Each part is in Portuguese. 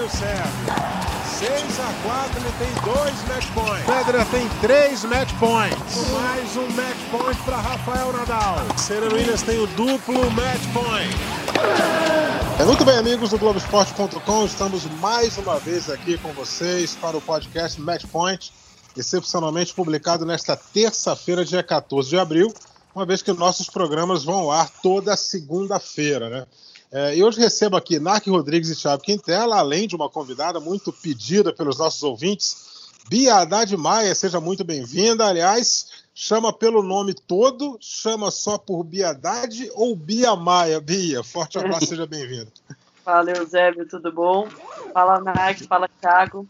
Fábio Sérgio. 6 a 4, ele tem dois match points. Federer tem três match points. Mais um match point para Rafael Nadal. Serena Williams tem o duplo match point. É, muito bem, amigos do Globoesporte.com, estamos mais uma vez aqui com vocês para o podcast Match Point, excepcionalmente publicado nesta terça-feira, dia 14 de abril, uma vez que nossos programas vão ao ar toda segunda-feira, né? É, e hoje recebo aqui Narc Rodrigues e Thiago Quintela, além de uma convidada muito pedida pelos nossos ouvintes, Bia Haddad Maia, seja muito bem-vinda. Aliás, chama pelo nome todo, chama só por Bia Haddad ou Bia Maia? Bia, forte abraço, seja bem-vinda. Fala, Eusébio, tudo bom? Fala, Narc, fala, Thiago.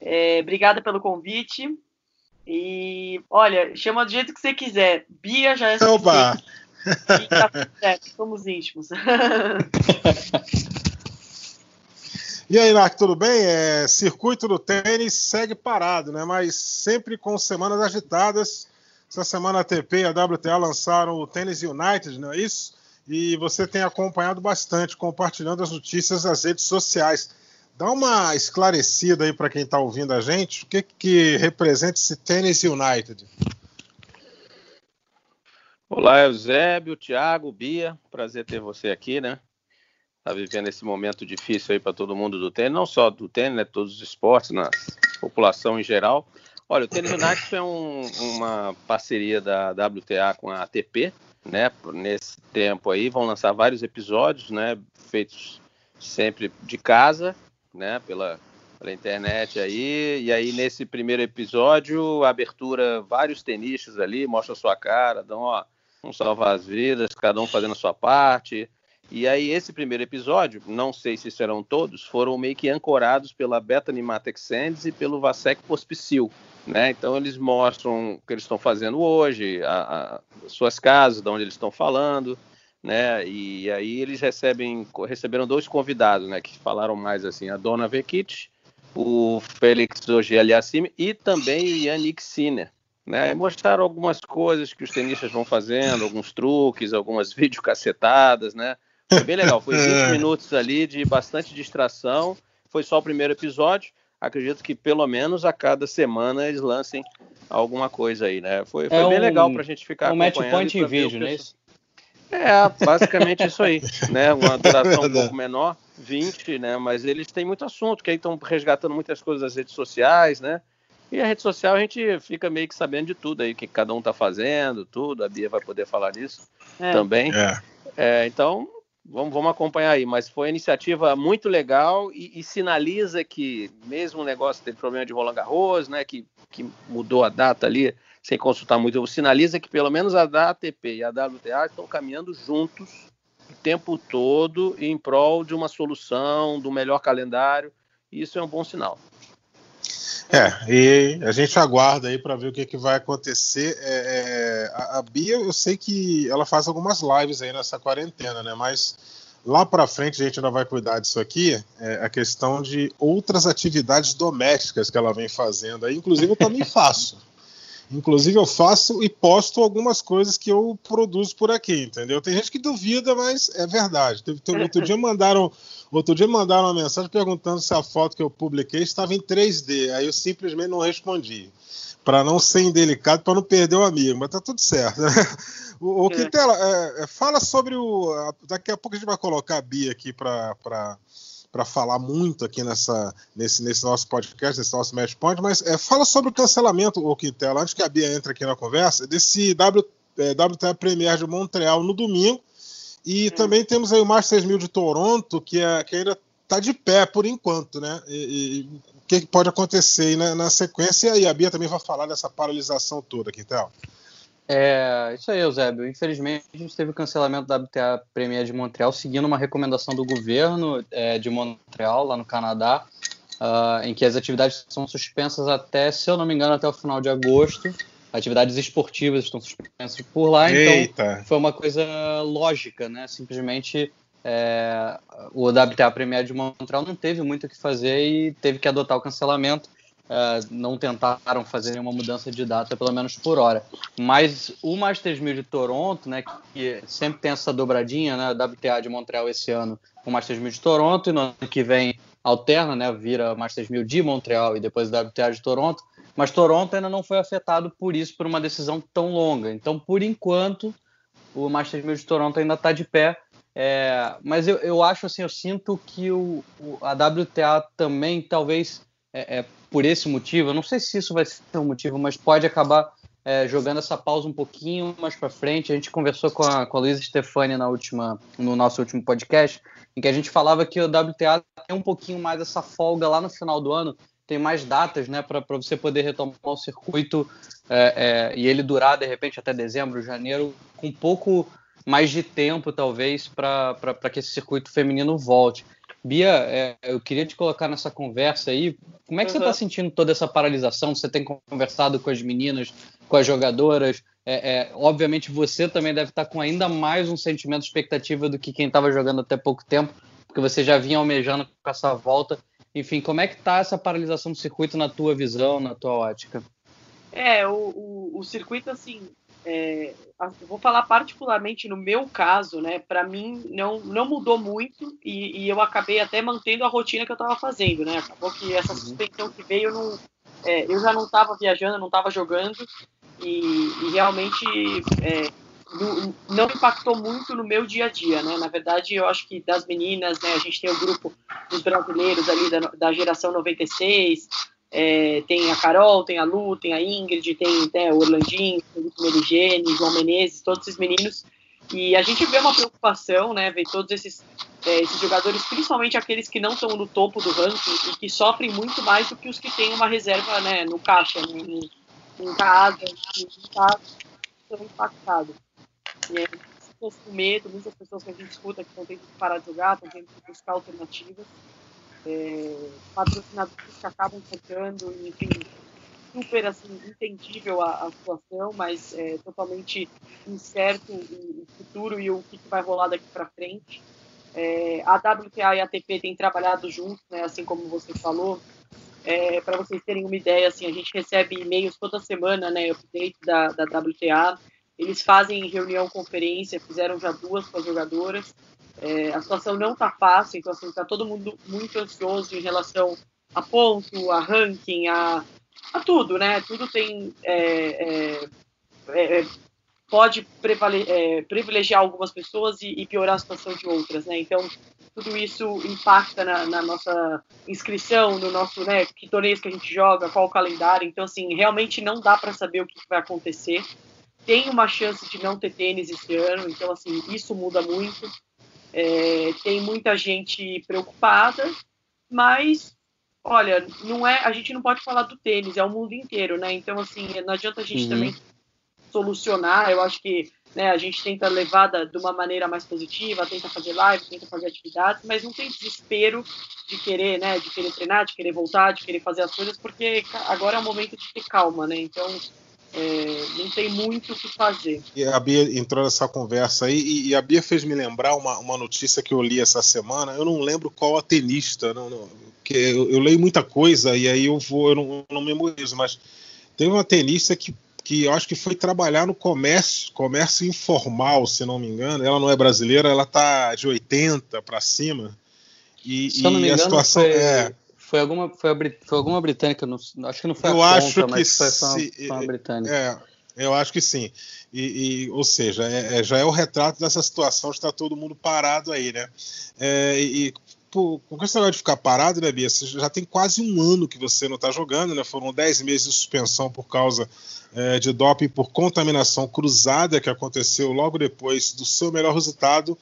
É, obrigada pelo convite. E, olha, chama do jeito que você quiser. Bia já é Opa! Tá certo, somos íntimos. E aí, Mark, tudo bem? É, circuito do tênis segue parado, né? Mas sempre com semanas agitadas. Essa semana a ATP e a WTA lançaram o Tênis United, não é isso? E você tem acompanhado bastante, compartilhando as notícias nas redes sociais. Dá uma esclarecida aí para quem está ouvindo a gente, o que, que representa esse Tênis United? Olá, Eusébio, Thiago, Bia, prazer ter você aqui, né? Tá vivendo esse momento difícil aí para todo mundo do tênis, não só do tênis, né? Todos os esportes, na população em geral. Olha, o Tênis United é um, uma parceria da WTA com a ATP, né? Nesse tempo aí vão lançar vários episódios, né? Feitos sempre de casa, né? Pela, pela internet aí. E aí nesse primeiro episódio, abertura vários tenistas ali, mostra sua cara, dão ó um salvar as vidas, cada um fazendo a sua parte. E aí, esse primeiro episódio, não sei se serão todos, foram meio que ancorados pela Bethany Matex Sands e pelo Vasek Pospisil. Né? Então, eles mostram o que eles estão fazendo hoje, a, a, suas casas, de onde eles estão falando. Né? E aí, eles recebem, receberam dois convidados né, que falaram mais assim: a Dona Vekic, o Félix Ogier-Aliassime e também o Yannick Sinner né? Mostraram algumas coisas que os tenistas vão fazendo, alguns truques, algumas videocacetadas, né? Foi bem legal. Foi 20 minutos ali de bastante distração. Foi só o primeiro episódio. Acredito que pelo menos a cada semana eles lancem alguma coisa aí, né? Foi, foi é bem um, legal para a gente ficar um match point em vídeo, não é isso? É, basicamente isso aí, né? Uma duração um pouco menor, 20, né? Mas eles têm muito assunto, que aí estão resgatando muitas coisas das redes sociais, né? E a rede social a gente fica meio que sabendo de tudo aí, o que cada um está fazendo, tudo. A Bia vai poder falar disso é. também. É. É, então, vamos, vamos acompanhar aí. Mas foi uma iniciativa muito legal e, e sinaliza que, mesmo o negócio teve problema de Roland Garros, né, que, que mudou a data ali, sem consultar muito, sinaliza que pelo menos a da ATP e a WTA estão caminhando juntos o tempo todo em prol de uma solução, do melhor calendário. E isso é um bom sinal. É, e a gente aguarda aí para ver o que, que vai acontecer. É, é, a, a, Bia, eu sei que ela faz algumas lives aí nessa quarentena, né? Mas lá para frente a gente ainda vai cuidar disso aqui. É, a questão de outras atividades domésticas que ela vem fazendo. Aí, inclusive, eu também faço. Inclusive, eu faço e posto algumas coisas que eu produzo por aqui, entendeu? Tem gente que duvida, mas é verdade. Outro dia mandaram Outro dia mandaram uma mensagem perguntando se a foto que eu publiquei estava em 3D. Aí eu simplesmente não respondi. Para não ser indelicado, para não perder o amigo, mas tá tudo certo. Né? O, o é. Quintela, é, é, fala sobre o. Daqui a pouco a gente vai colocar a Bia aqui para para falar muito aqui nessa, nesse, nesse nosso podcast, nesse nosso Match Point, mas é, fala sobre o cancelamento, o Quintela, antes que a Bia entre aqui na conversa, desse w, é, WTA Premier de Montreal no domingo, e também temos aí o Masters 1000 de Toronto, que, é, que ainda está de pé por enquanto, né? E, e o que pode acontecer aí na, na, sequência? E a Bia também vai falar dessa paralisação toda aqui, então. É, isso aí, Eusébio. Infelizmente, a gente teve o cancelamento da WTA Premier de Montreal, seguindo uma recomendação do governo é, de Montreal, lá no Canadá, uh, em que as atividades são suspensas até, se eu não me engano, até o final de agosto atividades esportivas estão suspensas por lá, então Eita. então foi uma coisa lógica, né? Simplesmente é, o WTA Premier de Montreal não teve muito o que fazer e teve que adotar o cancelamento. É, não tentaram fazer nenhuma mudança de data, pelo menos por hora. Mas o Masters 1000 de Toronto, né, que sempre tem essa dobradinha, né, WTA de Montreal esse ano, o Masters 1000 de Toronto, e no ano que vem alterna, né? Vira Masters 1000 de Montreal e depois WTA de Toronto, mas Toronto ainda não foi afetado por isso, por uma decisão tão longa. Então, por enquanto, o Masters 1000 de Toronto ainda está de pé. É, mas eu, eu acho assim, eu sinto que o, o a WTA também, talvez é, é, por esse motivo, eu não sei se isso vai ser um motivo, mas pode acabar é, jogando essa pausa um pouquinho mais para frente. A gente conversou com a, com a Luísa Stefani na última, no nosso último podcast, em que a gente falava que o WTA tem um pouquinho mais essa folga lá no final do ano, tem mais datas né, para você poder retomar o circuito é, é, e ele durar de repente até dezembro, janeiro, com um pouco mais de tempo, talvez, para que esse circuito feminino volte. Bia, é, eu queria te colocar nessa conversa aí. Como é que uhum. você está sentindo toda essa paralisação? Você tem conversado com as meninas, com as jogadoras? É, é, obviamente você também deve estar com ainda mais um sentimento de expectativa do que quem estava jogando até pouco tempo, porque você já vinha almejando com essa volta. Enfim, como é que está essa paralisação do circuito na tua visão, na tua ótica? É, o, o, o circuito, assim, é, vou falar particularmente no meu caso, né? Para mim não, não mudou muito e, e, eu acabei até mantendo a rotina que eu estava fazendo, né? Acabou que essa uhum. suspensão que veio, não, é, eu já não estava viajando, não estava jogando e, e realmente é, não, não, impactou muito no meu dia a dia, né? Na verdade, eu acho que das meninas, né? A gente tem o grupo dos brasileiros ali da, da geração 96, é, tem a Carol, tem a Lu, tem a Ingrid, tem, tem o Orlandinho, o Merigene, João Menezes, todos esses meninos. E a gente vê uma preocupação, né? Ver todos esses, é, esses jogadores, principalmente aqueles que não estão no topo do ranking e que sofrem muito mais do que os que têm uma reserva né, no caixa, né, em, em casa, em casa, são impactados. E é, com medo, muitas pessoas que a gente escuta que estão tentando parar de jogar, estão tentando buscar alternativas é, patrocinadores que acabam focando, enfim, super assim, entendível a, a situação, mas é, totalmente incerto o, futuro e o que, que vai rolar daqui para frente. É, a WTA e a ATP têm trabalhado juntos, né, assim como você falou. É, para vocês terem uma ideia, assim, a gente recebe e-mails toda semana, né, update da, da WTA. Eles fazem reunião, conferência, fizeram já duas com as jogadoras. É, a situação não está fácil, então assim, está todo mundo muito ansioso em relação a ponto, a ranking, a, a tudo, né? Tudo tem é, é, é, pode é, privilegiar algumas pessoas e, e, piorar a situação de outras, né? Então tudo isso impacta na, na, nossa inscrição, no nosso, né? Que torneios que a gente joga, qual o calendário. Então assim, realmente não dá para saber o que vai acontecer. Tem uma chance de não ter tênis esse ano, então assim isso muda muito. É, tem muita gente preocupada, mas olha, não é, a gente não pode falar do tênis, é o mundo inteiro, né? Então assim, não adianta a gente uhum. também solucionar. Eu acho que né, a gente tenta levar de uma maneira mais positiva, tenta fazer live, tenta fazer atividades, mas não tem desespero de querer, né, de querer treinar, de querer voltar, de querer fazer as coisas, porque agora é o momento de ter calma, né? Então é, não tem muito o que fazer. E a Bia entrou nessa conversa aí, e, e, a Bia fez me lembrar uma, uma notícia que eu li essa semana. Eu não lembro qual a tenista, não, não, que eu, eu, leio muita coisa e aí eu vou, eu não, eu não memorizo, mas teve uma tenista que, que eu acho que foi trabalhar no comércio, comércio informal, se não me engano. Ela não é brasileira, ela tá de 80 para cima. E, se e não me engano, a situação foi... é foi alguma, foi, a, foi alguma britânica, não, acho que não foi eu a acho conta, que foi, se, foi, uma, britânica. É, eu acho que sim. E, e ou seja, é, é, já é o retrato dessa situação de estar todo mundo parado aí, né? É, e por, com esse negócio de ficar parado, né, Bia? Você já tem quase um ano que você não está jogando, né? Foram 10 meses de suspensão por causa é, de doping por contaminação cruzada que aconteceu logo depois do seu melhor resultado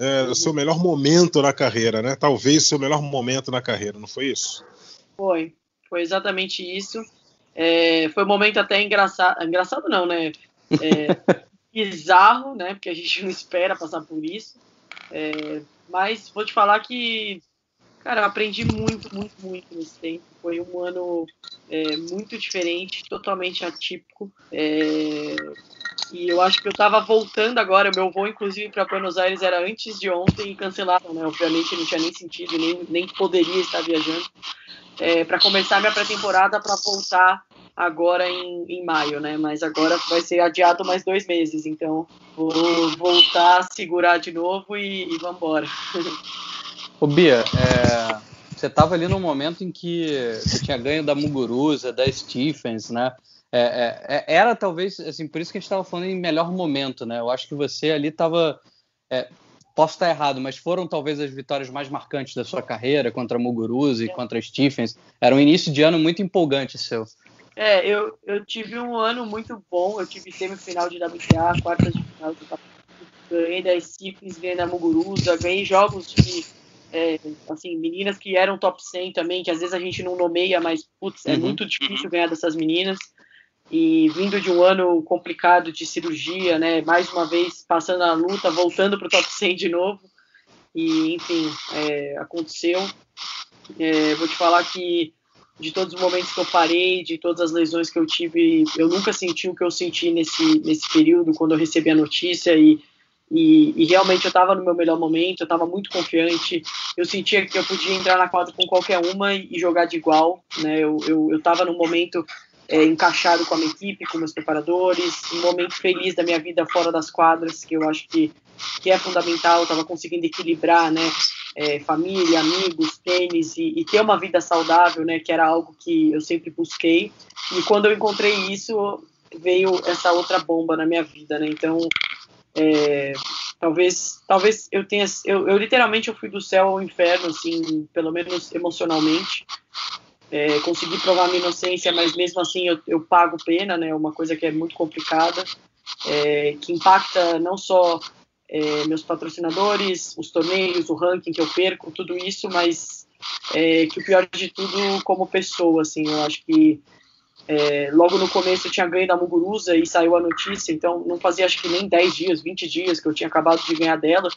é, o seu melhor momento na carreira, né? Talvez o seu melhor momento na carreira, não foi isso? Foi, foi exatamente isso. É, foi um momento até engraçado, engraçado não, né? É, bizarro, né? Porque a gente não espera passar por isso. É, mas vou te falar que, cara, aprendi muito, muito, muito nesse tempo. Foi um ano é, muito diferente, totalmente atípico. E eu acho que eu estava voltando agora, meu voo, inclusive, para Buenos Aires era antes de ontem e cancelaram, né? Obviamente não tinha nem sentido, nem, nem poderia estar viajando. É, para começar minha pré-temporada para voltar agora em, em maio, né? Mas agora vai ser adiado mais dois meses, então vou voltar segurar de novo e, e vamos embora. Ô Bia, é, você estava ali no momento em que você tinha ganho da Muguruza, da Stephens, né? É, é, é, era talvez, assim, por isso que a gente estava falando em melhor momento, né? Eu acho que você ali estava. É, posso estar errado, mas foram talvez as vitórias mais marcantes da sua carreira contra a Muguruza e contra a Stephens. Era um início de ano muito empolgante seu. É, eu, eu tive um ano muito bom. Eu tive semifinal de WTA, quartas de final do ganhei da Stephens, ganhei da Muguruza, ganhei jogos de é, assim, meninas que eram top 100 também, que às vezes a gente não nomeia, mas putz, é uhum, muito difícil ganhar dessas meninas e vindo de um ano complicado de cirurgia, né, mais uma vez passando a luta, voltando para o top 100 de novo, e enfim, é, aconteceu. É, vou te falar que de todos os momentos que eu parei, de todas as lesões que eu tive, eu nunca senti o que eu senti nesse, nesse período, quando eu recebi a notícia, e, e, e realmente eu estava no meu melhor momento, eu estava muito confiante, eu sentia que eu podia entrar na quadra com qualquer uma e, jogar de igual, né, eu estava eu, eu num momento é, encaixado com a minha equipe, com meus preparadores, um momento feliz da minha vida fora das quadras, que eu acho que, que é fundamental, estava conseguindo equilibrar, né, é, família, amigos, tênis e, e, ter uma vida saudável, né, que era algo que eu sempre busquei, e quando eu encontrei isso, veio essa outra bomba na minha vida, né, então, é, talvez talvez eu tenha eu, eu, literalmente eu fui do céu ao inferno assim pelo menos emocionalmente é, consegui provar minha inocência, mas mesmo assim eu, eu pago pena, né? Uma coisa que é muito complicada, é, que impacta não só é, meus patrocinadores, os torneios, o ranking que eu perco, tudo isso, mas é, que o pior de tudo como pessoa, assim, eu acho que é, logo no começo eu tinha ganho da Muguruza e saiu a notícia, então não fazia acho que nem 10 dias, 20 dias que eu tinha acabado de ganhar dela.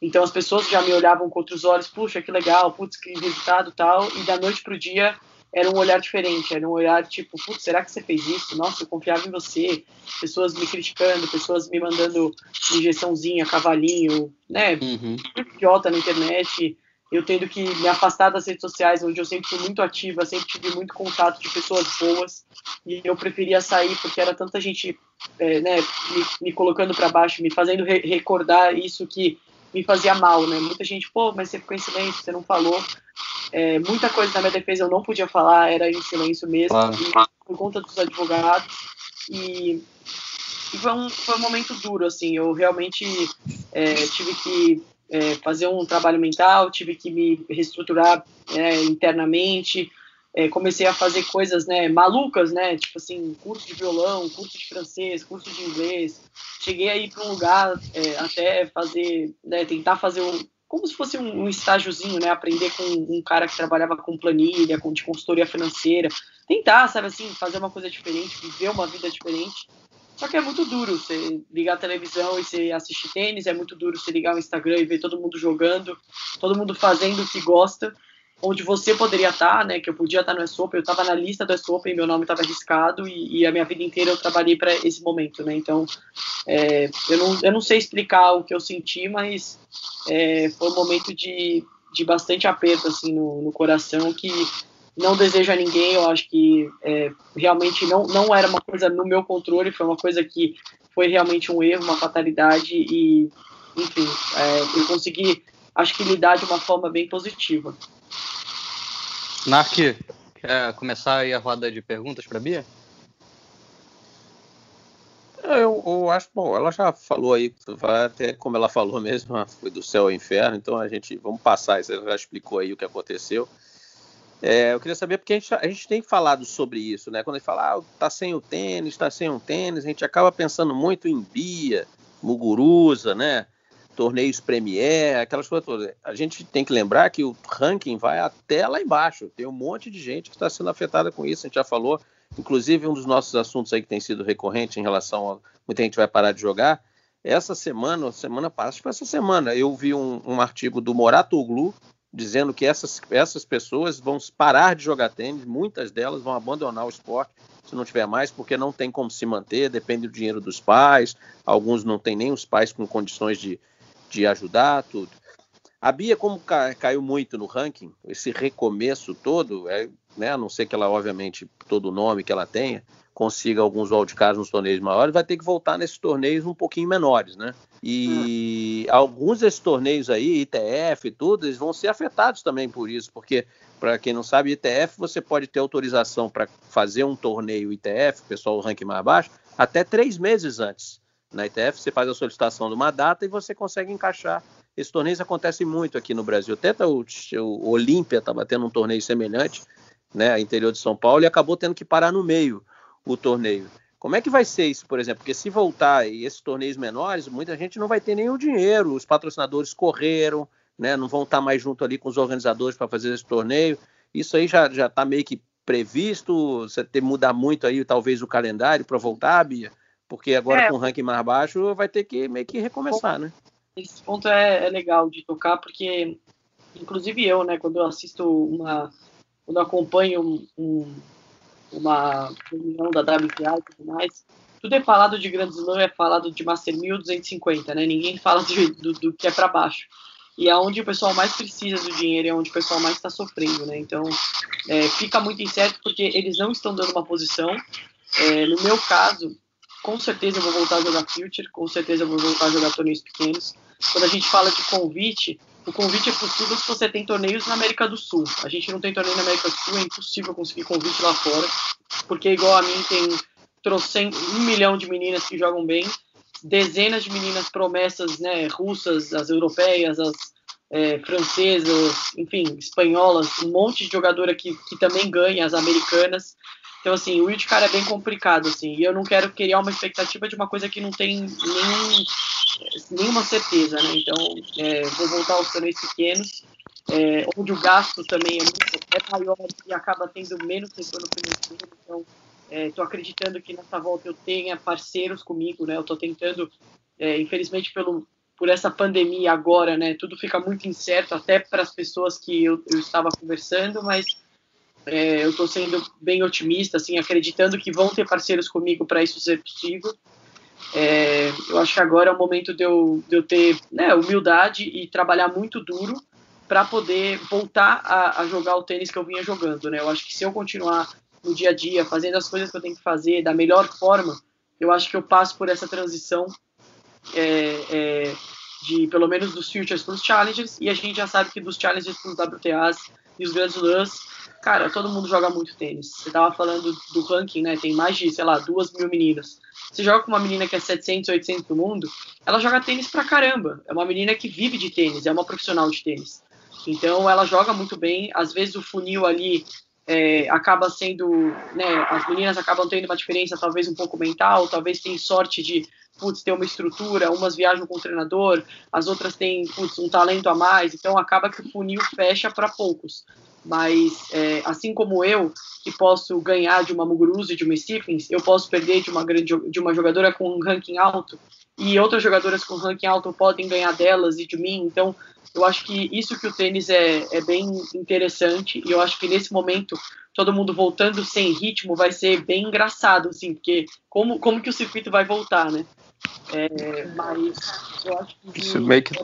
Então as pessoas já me olhavam com outros olhos, puxa, que legal, putz, que resultado tal, e da noite pro dia era um olhar diferente, era um olhar tipo, putz, será que você fez isso? Nossa, eu confiava em você. Pessoas me criticando, pessoas me mandando injeçãozinha, cavalinho, né? Uhum. Idiota na internet. Eu tendo que me afastar das redes sociais, onde eu sempre fui muito ativa, sempre tive muito contato de pessoas boas, e eu preferia sair porque era tanta gente é, né, me, me colocando para baixo, me fazendo re recordar isso que me fazia mal, né? Muita gente, pô, mas você ficou em silêncio, você não falou. É, muita coisa na minha defesa eu não podia falar, era em silêncio mesmo, claro. por conta dos advogados. E, e, foi, um, foi um momento duro, assim, eu realmente é, tive que é, fazer um trabalho mental, tive que me reestruturar é, internamente, é, comecei a fazer coisas né, malucas, né? Tipo assim, curso de violão, curso de francês, curso de inglês. Cheguei aí para um lugar é, até fazer, né, tentar fazer um, como se fosse um, um, estágiozinho, né? Aprender com um cara que trabalhava com planilha, com de consultoria financeira. Tentar, sabe assim, fazer uma coisa diferente, viver uma vida diferente. Só que é muito duro você ligar a televisão e você assistir tênis, é muito duro você ligar o Instagram e ver todo mundo jogando, todo mundo fazendo o que gosta onde você poderia estar, né? Que eu podia estar no S-Open, eu estava na lista do S-Open, meu nome estava arriscado e, e, a minha vida inteira eu trabalhei para esse momento, né? Então, é, eu, não, eu não sei explicar o que eu senti, mas é, foi um momento de, de bastante aperto, assim, no, no coração, que não desejo a ninguém, eu acho que é, realmente não, não era uma coisa no meu controle, foi uma coisa que foi realmente um erro, uma fatalidade e, enfim, é, eu consegui, acho que lidar de uma forma bem positiva. Nark, quer começar aí a roda de perguntas para Bia? É, eu, eu, acho, bom, ela já falou aí, até como ela falou mesmo, foi do céu ao inferno, então a gente, vamos passar, você já explicou aí o que aconteceu. É, eu queria saber, porque a gente, a gente, tem falado sobre isso, né? Quando a gente fala, ah, tá sem o tênis, tá sem um tênis, a gente acaba pensando muito em Bia, Muguruza, né? Torneios Premier, aquelas coisas todas. A gente tem que lembrar que o ranking vai até lá embaixo. Tem um monte de gente que está sendo afetada com isso, a gente já falou. Inclusive, um dos nossos assuntos aí que tem sido recorrente em relação a muita gente vai parar de jogar. Essa semana, semana passada, foi essa semana, eu vi um, um artigo do Moratoglu dizendo que essas, essas pessoas vão parar de jogar tênis, muitas delas vão abandonar o esporte se não tiver mais, porque não tem como se manter, depende do dinheiro dos pais, alguns não têm nem os pais com condições de, de ajudar, tudo. A Bia, como caiu muito no ranking, esse recomeço todo, é, né? A não ser que ela, obviamente, todo o nome que ela tenha, consiga alguns wildcards nos torneios maiores, vai ter que voltar nesses torneios um pouquinho menores, né? E hum. alguns desses torneios aí, ITF e tudo, eles vão ser afetados também por isso, porque, para quem não sabe, ITF você pode ter autorização para fazer um torneio ITF, pessoal o ranking mais baixo, até três meses antes. Na ITF você faz a solicitação de uma data e você consegue encaixar. Esses torneios acontecem muito aqui no Brasil. Até o, o Olímpia estava tendo um torneio semelhante, né, interior de São Paulo, e acabou tendo que parar no meio o torneio. Como é que vai ser isso, por exemplo? Porque se voltar e esses torneios menores, muita gente não vai ter nenhum dinheiro, os patrocinadores correram, né, não vão estar mais junto ali com os organizadores para fazer esse torneio. Isso aí já está meio que previsto? Você ter mudar muito aí, talvez, o calendário para voltar, Bia? Porque agora é, com o ranking mais baixo vai ter que meio que recomeçar, né? Esse ponto é, é legal de tocar, porque, inclusive eu, né, quando eu assisto uma. Quando eu acompanho um uma reunião da WTA e tudo mais, tudo é falado de Grand Slam, é falado de Master 1250, né? Ninguém fala de, do, do, que é para baixo. E é onde o pessoal mais precisa do dinheiro, é onde o pessoal mais está sofrendo, né? Então, é, fica muito incerto porque eles não estão dando uma posição. É, no meu caso, com certeza eu vou voltar a jogar Future, com certeza eu vou voltar a jogar torneios pequenos. Quando a gente fala de convite, o convite é possível se você tem torneios na América do Sul. A gente não tem torneio na América do Sul, é impossível conseguir convite lá fora, porque igual a mim tem um milhão de meninas que jogam bem, dezenas de meninas promessas, né, russas, as europeias, as é, francesas, enfim, espanholas, um monte de jogadora que, que também ganha, as americanas. Então, assim, o wildcard é bem complicado, assim, e eu não quero criar uma expectativa de uma coisa que não tem nenhum, nenhuma certeza, né? Então, é, vou voltar aos torneios pequenos, é, onde o gasto também é, muito, é maior e acaba tendo menos retorno financeiro. Então, estou é, acreditando que nessa volta eu tenha parceiros comigo, né? Eu estou tentando, é, infelizmente, pelo, por essa pandemia agora, né? Tudo fica muito incerto, até para as pessoas que eu, eu estava conversando, mas é, eu estou sendo bem otimista, assim, acreditando que vão ter parceiros comigo para isso ser possível. É, eu acho que agora é o momento de eu, de eu ter né, humildade e trabalhar muito duro para poder voltar a, a, jogar o tênis que eu vinha jogando. Né? Eu acho que se eu continuar no dia a dia, fazendo as coisas que eu tenho que fazer da melhor forma, eu acho que eu passo por essa transição é, é, de pelo menos dos futures para os challenges, e a gente já sabe que dos challenges para os WTAs e os grandes lãs cara, todo mundo joga muito tênis. Você tava falando do ranking, né? Tem mais de, sei lá, duas mil meninas. Você joga com uma menina que é 700, 800 do mundo, ela joga tênis pra caramba. É uma menina que vive de tênis, é uma profissional de tênis. Então ela joga muito bem. Às vezes o funil ali é, acaba sendo, né? As meninas acabam tendo uma diferença, talvez um pouco mental, talvez tem sorte de putz, ter uma estrutura, umas viajam com o treinador, as outras têm putz, um talento a mais, então acaba que o funil fecha para poucos mas é, assim como eu, que posso ganhar de uma Muguruza e de uma Stephens, eu posso perder de uma, grande, de uma jogadora com um ranking alto, e outras jogadoras com ranking alto podem ganhar delas e de mim, então eu acho que isso que o tênis é, é bem interessante, e eu acho que nesse momento, todo mundo voltando sem ritmo vai ser bem engraçado, assim, porque como, como que o circuito vai voltar, né? É, mas eu acho que... Isso meio que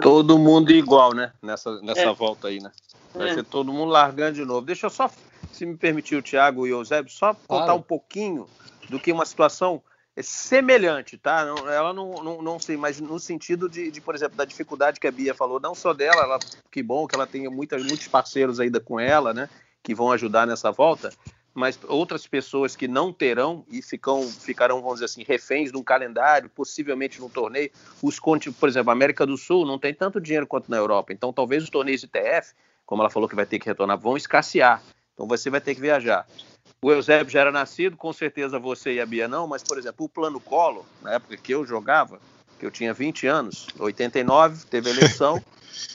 todo mundo igual, né? Nessa, nessa é. volta aí, né? Vai é. ser todo mundo largando de novo. Deixa eu só, se me permitir, o Thiago e o Eusébio, só contar claro. um pouquinho do que uma situação é semelhante, tá? Não, ela não, não, não sei, mas no sentido de, de, por exemplo, da dificuldade que a Bia falou, não só dela, ela, que bom que ela tenha muita, muitos parceiros ainda com ela, né? Que vão ajudar nessa volta, mas outras pessoas que não terão e ficam, ficarão, vamos dizer assim, reféns de um calendário, possivelmente num torneio. Os, por exemplo, a América do Sul não tem tanto dinheiro quanto na Europa, então talvez os torneios de TF como ela falou que vai ter que retornar, vão escassear. Então você vai ter que viajar. O Eusébio já era nascido, com certeza você e a Bia não, mas, por exemplo, o Plano Colo, na época que eu jogava, que eu tinha 20 anos, 89 teve eleição,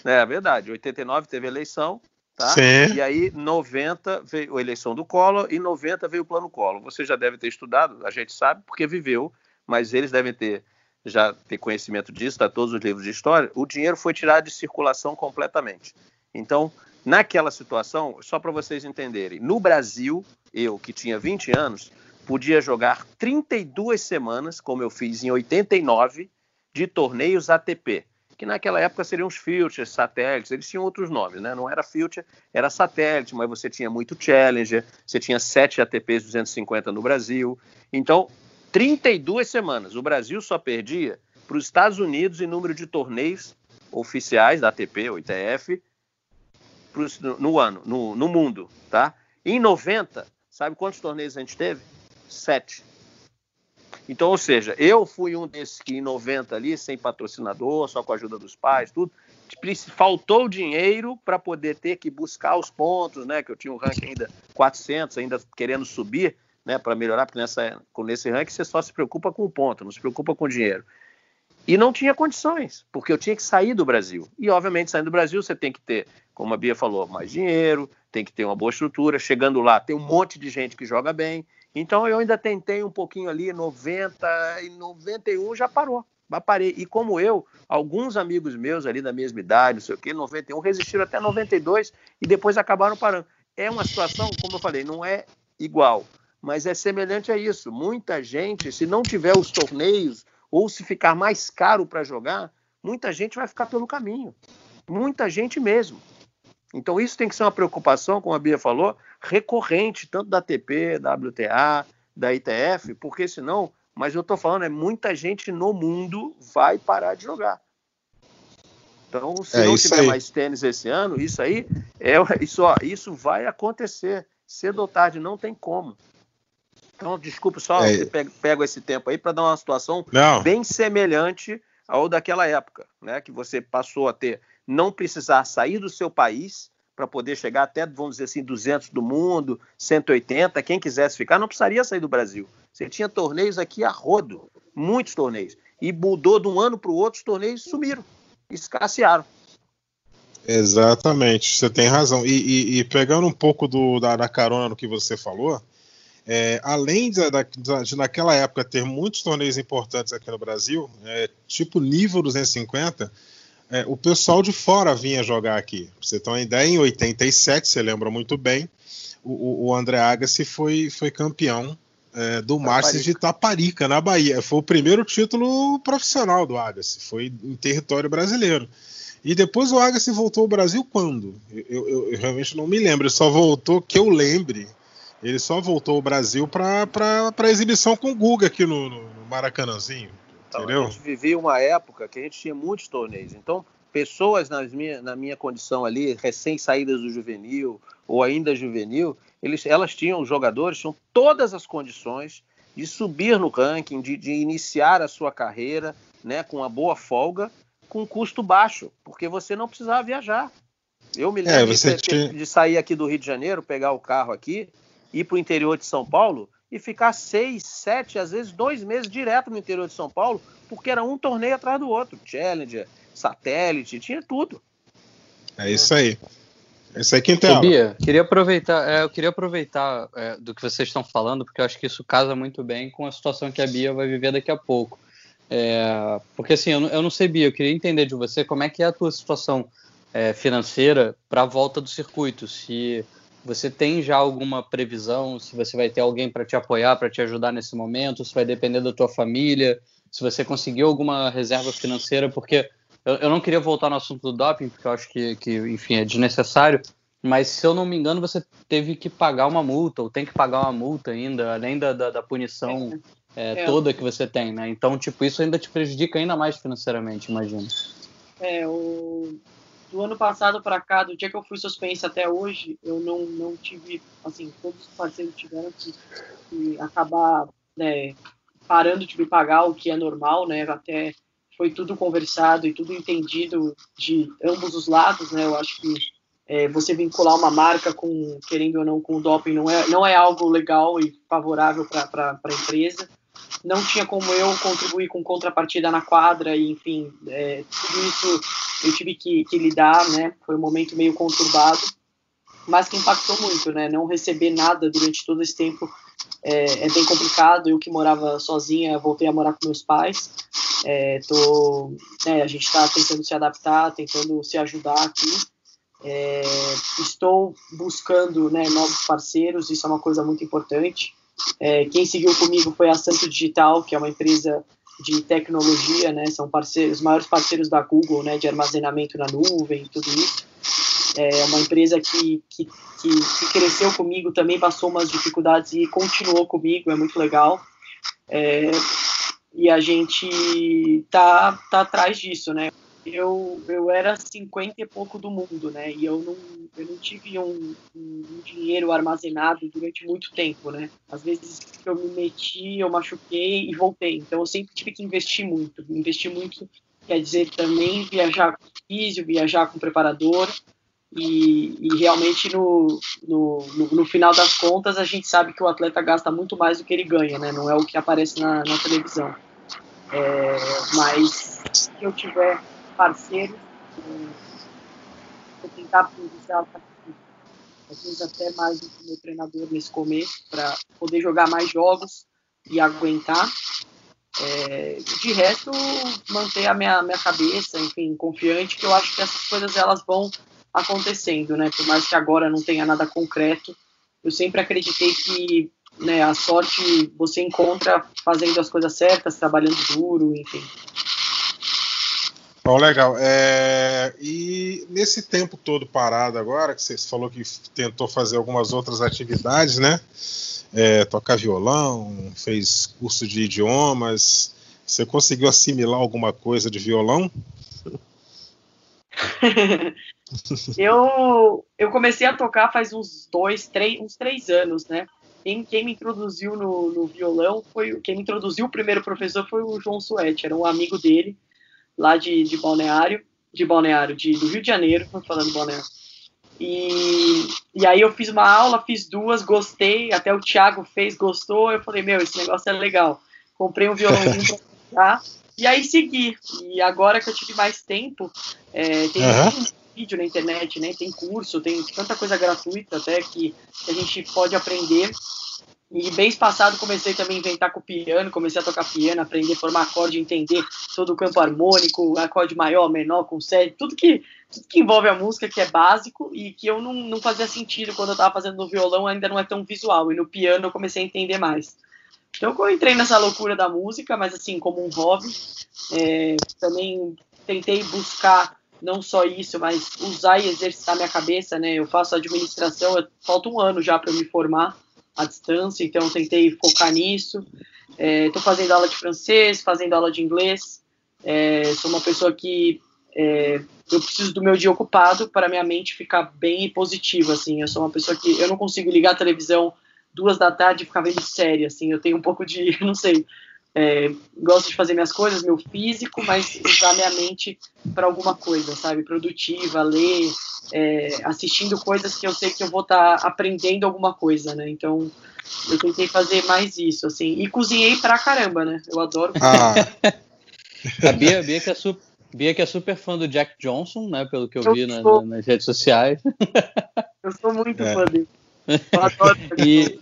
né, é verdade, 89 teve eleição, tá? Sim. E aí 90 veio a eleição do Collor e 90 veio o Plano Collor. Você já deve ter estudado, a gente sabe, porque viveu, mas eles devem ter já ter conhecimento disso, está todos os livros de história. O dinheiro foi tirado de circulação completamente. Então, naquela situação, só para vocês entenderem, no Brasil, eu que tinha 20 anos, podia jogar 32 semanas, como eu fiz em 89, de torneios ATP. Que naquela época seriam os filters, satélites, eles tinham outros nomes, né? Não era filter, era satélite, mas você tinha muito Challenger, você tinha sete ATPs 250 no Brasil. Então, 32 semanas, o Brasil só perdia para os Estados Unidos em número de torneios oficiais da ATP ou ITF no, no ano, no, no mundo, tá? Em 90, sabe quantos torneios a gente teve? Sete. Então, ou seja, eu fui um desses que em 90 ali, sem patrocinador, só com a ajuda dos pais, tudo, faltou dinheiro para poder ter que buscar os pontos, né? Que eu tinha um ranking ainda 400, ainda querendo subir, né? Para melhorar, porque nessa, nesse ranking você só se preocupa com o ponto, não se preocupa com o dinheiro. E não tinha condições, porque eu tinha que sair do Brasil. E, obviamente, saindo do Brasil, você tem que ter, como a Bia falou, mais dinheiro, tem que ter uma boa estrutura. Chegando lá, tem um monte de gente que joga bem. Então eu ainda tentei um pouquinho ali, 90 e 91 já parou. Já parei. E como eu, alguns amigos meus ali da mesma idade, não sei o quê, 91, resistiram até 92 e depois acabaram parando. É uma situação, como eu falei, não é igual, mas é semelhante a isso. Muita gente, se não tiver os torneios ou se ficar mais caro para jogar, muita gente vai ficar pelo caminho. Muita gente mesmo. Então isso tem que ser uma preocupação, como a Bia falou, recorrente, tanto da ATP, da WTA, da ITF, porque senão, mas eu estou falando, é muita gente no mundo vai parar de jogar. Então, se é não tiver aí. mais tênis esse ano, isso aí, é, isso, ó, isso vai acontecer. Cedo ou tarde, não tem como. Então, desculpa, só é. pego, pego esse tempo aí para dar uma situação não. bem semelhante ao daquela época, né? Que você passou a ter não precisar sair do seu país para poder chegar até, vamos dizer assim, 200 do mundo, 180, quem quisesse ficar não precisaria sair do Brasil. Você tinha torneios aqui a rodo, muitos torneios. E mudou de um ano para o outro, os torneios sumiram, escassearam. Exatamente, você tem razão. E, e, e pegando um pouco do, da, da, carona no que você falou, é, além de, de, de, naquela época ter muitos torneios importantes aqui no Brasil, é, tipo nível 250, é, o pessoal de fora vinha jogar aqui. Pra você ter uma ideia, em 87, você lembra muito bem, o, o André Agassi foi, foi campeão é, do Masters de Taparica, na Bahia. Foi o primeiro título profissional do Agassi, foi em território brasileiro. E depois o Agassi voltou ao Brasil quando? Eu, eu, eu, realmente não me lembro, ele só voltou, que eu lembre, ele só voltou ao Brasil para exibição com o Guga aqui no, no Maracanãzinho. Então, Entendeu? A gente vivia uma época que a gente tinha muitos torneios. Então, pessoas nas minha, na minha condição ali, recém-saídas do juvenil ou ainda juvenil, eles, elas tinham, os jogadores tinham todas as condições de subir no ranking, de, de iniciar a sua carreira né, com uma boa folga, com custo baixo, porque você não precisava viajar. Eu me é, lembro é, de, de, sair aqui do Rio de Janeiro, pegar o carro aqui, ir para o interior de São Paulo e ficar seis, sete, às vezes dois meses direto no interior de São Paulo, porque era um torneio atrás do outro. Challenger, satélite, tinha tudo. É isso aí. É isso aí quem tem Bia, queria aproveitar, é, eu queria aproveitar é, do que vocês estão falando, porque eu acho que isso casa muito bem com a situação que a Bia vai viver daqui a pouco. É, porque assim, eu não, eu não sei, Bia, eu queria entender de você como é que é a tua situação é, financeira para a volta do circuito. Se você tem já alguma previsão se você vai ter alguém para te apoiar, para te ajudar nesse momento? Se vai depender da tua família? Se você conseguiu alguma reserva financeira? Porque eu, eu não queria voltar no assunto do doping, porque eu acho que, que, enfim, é desnecessário. Mas se eu não me engano, você teve que pagar uma multa, ou tem que pagar uma multa ainda, além da, da, da punição é, é. toda que você tem, né? Então, tipo, isso ainda te prejudica ainda mais financeiramente, imagino. É, o, do ano passado para cá, do dia que eu fui suspensa até hoje, eu não, não tive, assim, todos os parceiros tiveram que, que acabar né, parando de me pagar, o que é normal, né? Até foi tudo conversado e tudo entendido de ambos os lados, né? Eu acho que é, você vincular uma marca com, querendo ou não, com o doping não é, não é algo legal e favorável para a empresa não tinha como eu contribuir com contrapartida na quadra, e enfim, é, tudo isso eu tive que, que, lidar, né? Foi um momento meio conturbado, mas que impactou muito, né? Não receber nada durante todo esse tempo é, é bem complicado. Eu que morava sozinha, voltei a morar com meus pais. É, tô, né, a gente está tentando se adaptar, tentando se ajudar aqui. É, estou buscando né, novos parceiros, isso é uma coisa muito importante. É, quem seguiu comigo foi a Santo Digital, que é uma empresa de tecnologia, né? São parceiros, os maiores parceiros da Google, né? De armazenamento na nuvem e tudo isso. É uma empresa que, que, que, que cresceu comigo, também passou umas dificuldades e continuou comigo, é muito legal. É, e a gente tá, tá atrás disso, né? Eu, eu era 50 e pouco do mundo, né? E eu não, eu não tive um, um, dinheiro armazenado durante muito tempo, né? Às vezes eu me meti, eu machuquei e voltei. Então eu sempre tive que investir muito. Investir muito quer dizer também viajar com físio, viajar com preparador. E, e realmente no, no, no, no, final das contas a gente sabe que o atleta gasta muito mais do que ele ganha, né? Não é o que aparece na, na televisão. É, mas se eu tiver parceiros, vou tentar privilegiar às vezes até mais do que meu treinador nesse começo, para poder jogar mais jogos e aguentar. É, de resto, manter a minha, minha cabeça, enfim, confiante, que eu acho que essas coisas elas vão acontecendo, né? Por mais que agora não tenha nada concreto, eu sempre acreditei que né, a sorte você encontra fazendo as coisas certas, trabalhando duro, enfim. Bom, legal. É, e nesse tempo todo parado agora, que você falou que tentou fazer algumas outras atividades, né? É, tocar violão, fez curso de idiomas. Você conseguiu assimilar alguma coisa de violão? eu, eu comecei a tocar faz uns dois, três, uns três anos, né? Quem, quem me introduziu no, no, violão foi quem me introduziu o primeiro professor foi o João Suete, era um amigo dele lá de, de Balneário, de Balneário, de, do Rio de Janeiro, falando Balneário. E, e aí eu fiz uma aula, fiz duas, gostei, até o Thiago fez, gostou, eu falei, meu, esse negócio é legal. Comprei um violãozinho pra tocar, e aí segui. E agora que eu tive mais tempo, é, tem uhum vídeo na internet, né? Tem curso, tem tanta coisa gratuita até que, que a gente pode aprender. E mês passado comecei também a inventar com o piano, comecei a tocar piano, aprender a formar acorde, entender todo o campo harmônico, acorde maior, menor, com série, tudo que, tudo que envolve a música, que é básico e que eu não, não fazia sentido quando eu estava fazendo no violão, ainda não é tão visual. E no piano eu comecei a entender mais. Então eu entrei nessa loucura da música, mas assim, como um hobby. É, também tentei buscar não só isso, mas usar e exercitar minha cabeça, né? Eu faço administração, falta um ano já para me formar à distância, então tentei focar nisso. Estou é, fazendo aula de francês, fazendo aula de inglês. É, sou uma pessoa que é, eu preciso do meu dia ocupado para minha mente ficar bem positiva, assim. Eu sou uma pessoa que eu não consigo ligar a televisão duas da tarde e ficar vendo série, assim. Eu tenho um pouco de, não sei, é, gosto de fazer minhas coisas, meu físico, mas usar minha mente para alguma coisa, sabe? Produtiva, ler, é, assistindo coisas que eu sei que eu vou estar tá aprendendo alguma coisa, né? Então, eu tentei fazer mais isso, assim. E cozinhei pra caramba, né? Eu adoro. Ah. a Bia, Bia, que é super, Bia, que é super fã do Jack Johnson, né? Pelo que eu, eu vi na, nas redes sociais. Eu sou muito é. fã dele. Eu adoro. e,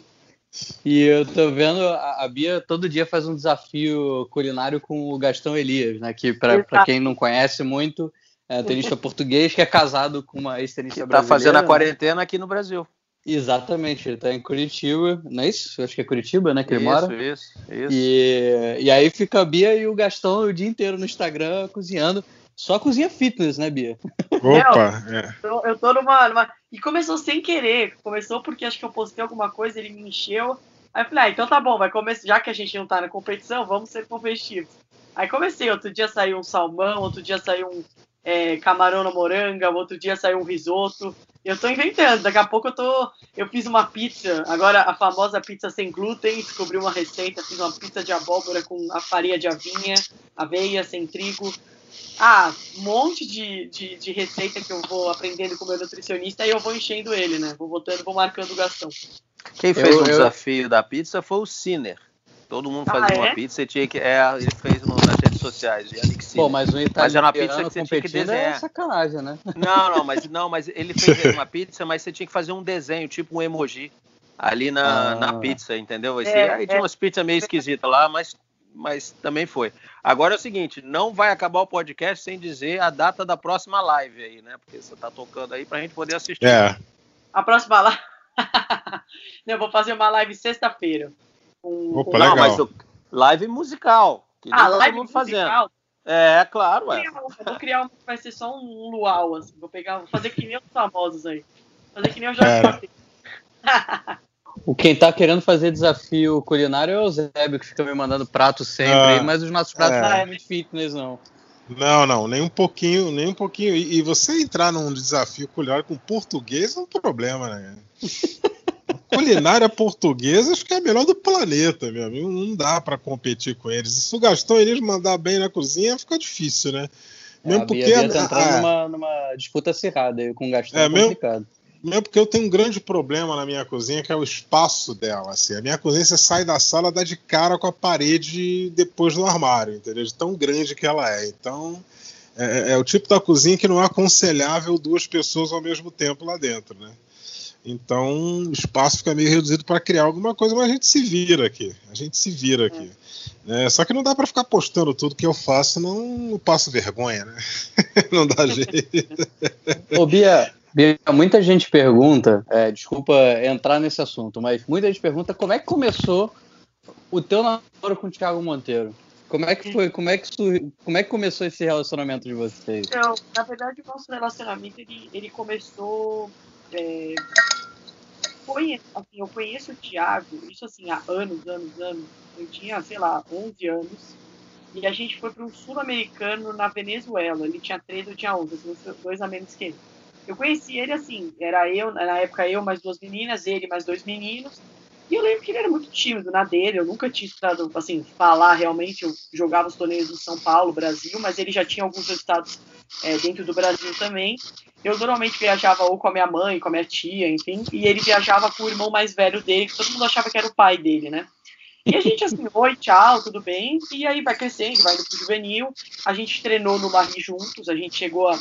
e eu tô vendo, a, Bia todo dia faz um desafio culinário com o Gastão Elias, né? Que para quem não conhece muito, é tenista português que é casado com uma ex-tenista brasileira. Tá fazendo a né? quarentena aqui no Brasil. Exatamente, ele tá em Curitiba, não é isso? Acho que é Curitiba, né? Que ele mora. Isso, isso, E, e aí fica a Bia e o Gastão o dia inteiro no Instagram cozinhando. Só cozinha fitness, né, Bia? Opa! é. eu, eu tô numa, numa, E começou sem querer. Começou porque acho que eu postei alguma coisa, ele me encheu. Aí eu falei, ah, então tá bom, vai começar. Já que a gente não tá na competição, vamos ser competitivos. Aí comecei, outro dia saiu um salmão, outro dia saiu um é, camarão na moranga, outro dia saiu um risoto. Eu tô inventando, daqui a pouco eu tô. Eu fiz uma pizza, agora a famosa pizza sem glúten, descobri uma receita, fiz uma pizza de abóbora com a farinha de avinha, aveia, sem trigo. Ah, um monte de, de, de, receita que eu vou aprendendo com o meu nutricionista e eu vou enchendo ele, né? Vou botando, vou marcando o gastão. Quem fez o eu... desafio da pizza foi o Ciner. Todo mundo fazia ah, é? uma pizza e tinha que. É, ele fez no, nas redes sociais. Pô, mas um italiano mas era uma pizza que você tinha que desenhar. É sacanagem, né? Não, não, mas não, mas ele fez uma pizza, mas você tinha que fazer um desenho, tipo um emoji, ali na, ah. na pizza, entendeu? Esse, é, aí tinha é. umas pizzas meio esquisitas lá, mas mas também foi. Agora é o seguinte, não vai acabar o podcast sem dizer a data da próxima live aí, né? Porque você tá tocando aí pra gente poder assistir. É. A próxima live. eu vou fazer uma live sexta-feira. Um, Opa, um... legal. Não, mas live musical. ah, live mundo fazendo. É, claro, é. Vou criar um, vai ser só um luau, assim. Vou pegar, vou fazer que nem os famosos aí. Fazer que nem o Jorge O quem tá querendo fazer desafio culinário é o Zébio, que fica me mandando prato sempre, ah, mas os nossos pratos é. não são muito fitness, não. Não, não, nem um pouquinho, nem um pouquinho. E, e você entrar num desafio culinário com português é um problema, né? culinária portuguesa acho que é a melhor do planeta, meu amigo. Não dá para competir com eles. E se o Gastão eles mandar bem na cozinha, fica difícil, né? Mesmo é, porque. Bia, Bia tá entrando numa, numa, disputa acirrada aí com o Gastão é, complicado. Mesmo, mesmo porque eu tenho um grande problema na minha cozinha, que é o espaço dela. Assim. A minha cozinha, você sai da sala, dá de cara com a parede depois do armário, entendeu? De tão grande que ela é. Então, é, é, o tipo da cozinha que não é aconselhável duas pessoas ao mesmo tempo lá dentro, né? Então, o espaço fica meio reduzido para criar alguma coisa, mas a gente se vira aqui. A gente se vira aqui. É. só que não dá para ficar postando tudo que eu faço, não passo vergonha, né? não dá jeito. Ô, Bia, muita gente pergunta, é, desculpa entrar nesse assunto, mas muita gente pergunta como é que começou o teu namoro com o Thiago Monteiro. Como é que foi? Como é que, como é que começou esse relacionamento de vocês? Então, na verdade, o nosso relacionamento ele, ele começou é, assim, eu conheço o Thiago, isso assim, há anos, anos, anos. Eu tinha, sei lá, 11 anos. E a gente foi para um sul-americano na Venezuela. Ele tinha 13, eu tinha 11, assim, dois a menos que ele. Eu conheci ele assim, era eu, na época eu mais duas meninas, ele mais dois meninos. E eu lembro que ele era muito tímido na dele, eu nunca tinha estado, assim, falar realmente. Eu jogava os torneios do São Paulo, Brasil, mas ele já tinha alguns resultados é, dentro do Brasil também. Eu normalmente viajava ou com a minha mãe, com a minha tia, enfim, e ele viajava com o irmão mais velho dele, que todo mundo achava que era o pai dele, né? E a gente assim, oi, tchau, tudo bem? E aí vai crescendo, vai indo pro juvenil. A gente treinou no Larry juntos, a gente chegou a,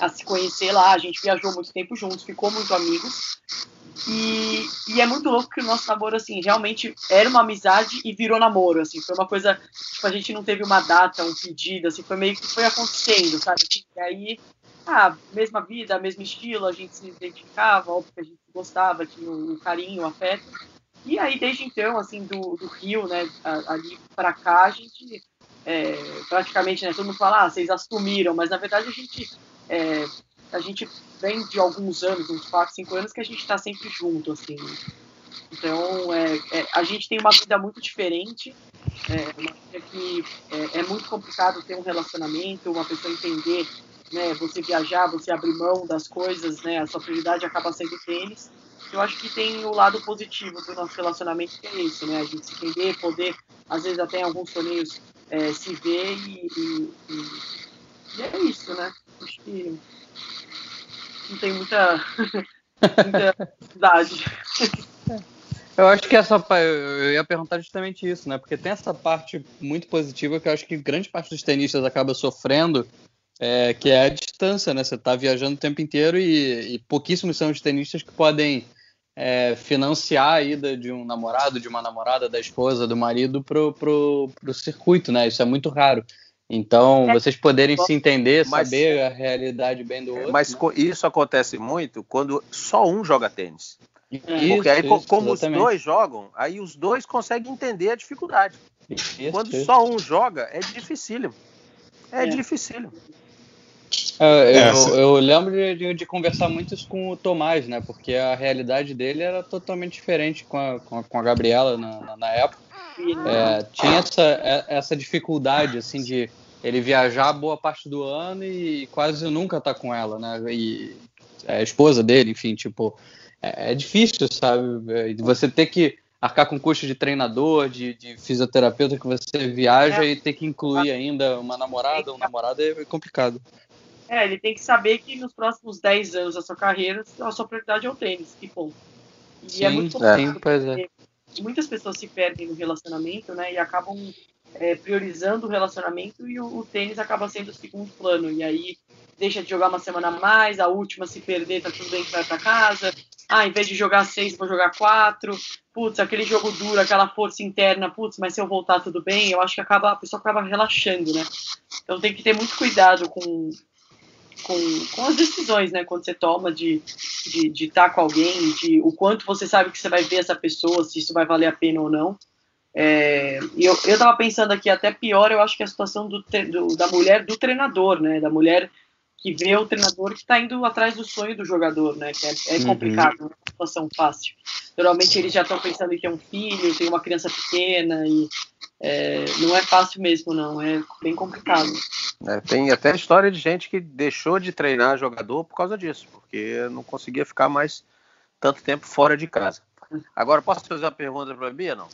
a se conhecer lá, a gente viajou muito tempo juntos, ficou muito amigos. E, e, é muito louco que o nosso namoro, assim, realmente era uma amizade e virou namoro, assim, foi uma coisa, tipo, a gente não teve uma data, um pedido, assim, foi meio que foi acontecendo, sabe? E aí, ah, mesma vida, mesmo estilo, a gente se identificava, óbvio que a gente gostava, tinha um carinho, um afeto. E aí, desde então, assim, do, do Rio, né, ali para cá, a gente é, praticamente, né, todo mundo fala, ah, vocês assumiram, mas na verdade a gente é, a gente vem de alguns anos, uns 4, 5 anos, que a gente está sempre junto, assim. Então, é, é, a gente tem uma vida muito diferente, é, uma vida que é, é, muito complicado ter um relacionamento, uma pessoa entender, né, você viajar, você abrir mão das coisas, né, a sua prioridade acaba sendo tênis. Eu acho que tem o lado positivo do nosso relacionamento, que é isso, né, a gente se entender, poder, às vezes até em alguns torneios, é, se ver e, e, e, e é isso, né. Acho que não tem muita, muita idade. Eu acho que essa eu ia perguntar justamente isso, né? Porque tem essa parte muito positiva que eu acho que grande parte dos tenistas acaba sofrendo, é, que é a distância, né? Você está viajando o tempo inteiro e, e, pouquíssimos são os tenistas que podem é, financiar a ida de um namorado, de uma namorada, da esposa, do marido pro, pro, pro circuito, né? Isso é muito raro. Então, é. vocês poderem se entender, mas, saber a realidade bem do outro. Mas né? isso acontece muito quando só um joga tênis. Isso, Porque aí, isso, como exatamente. os dois jogam, aí os dois conseguem entender a dificuldade. Isso, quando só um joga, é dificílimo. É, é. dificílimo. É, eu, eu, eu, lembro de, de, conversar muito isso com o Tomás, né? Porque a realidade dele era totalmente diferente com a, com a, com a Gabriela na, na época. É, tinha essa, é, essa dificuldade, assim, de ele viajar boa parte do ano e quase nunca tá com ela, né? E é a esposa dele, enfim, tipo, é, é difícil, sabe? É, você ter que arcar com custo de treinador, de, de fisioterapeuta que você viaja é. e ter que incluir ainda uma namorada, um namorado é complicado. É, ele tem que saber que nos próximos 10 anos da sua carreira, a sua prioridade é o tênis, que bom. E sim, é muito complicado. É muitas pessoas se perdem no relacionamento, né? E acabam é, priorizando o relacionamento e o, o, tênis acaba sendo o segundo plano. E aí deixa de jogar uma semana a mais, a última se perder, tá tudo bem que vai para casa. Ah, em vez de jogar seis, vou jogar quatro. Putz, aquele jogo duro, aquela força interna, putz, mas se eu voltar tudo bem, eu acho que acaba, a pessoa acaba relaxando, né? Então tem que ter muito cuidado com, com, com as decisões, né? Quando você toma de de, de estar com alguém, de o quanto você sabe que você vai ver essa pessoa, se isso vai valer a pena ou não. É, eu, eu tava pensando aqui, até pior, eu acho que é a situação do, do, da mulher do treinador, né? Da mulher que vê o treinador que está indo atrás do sonho do jogador, né? Que é, é uhum. complicado, não é uma situação fácil. Normalmente eles já estão pensando em ter um filho, tem uma criança pequena e é, não é fácil mesmo, não. É bem complicado. É, tem até história de gente que deixou de treinar jogador por causa disso, porque não conseguia ficar mais tanto tempo fora de casa. Agora, posso fazer uma pergunta para a Bia, não?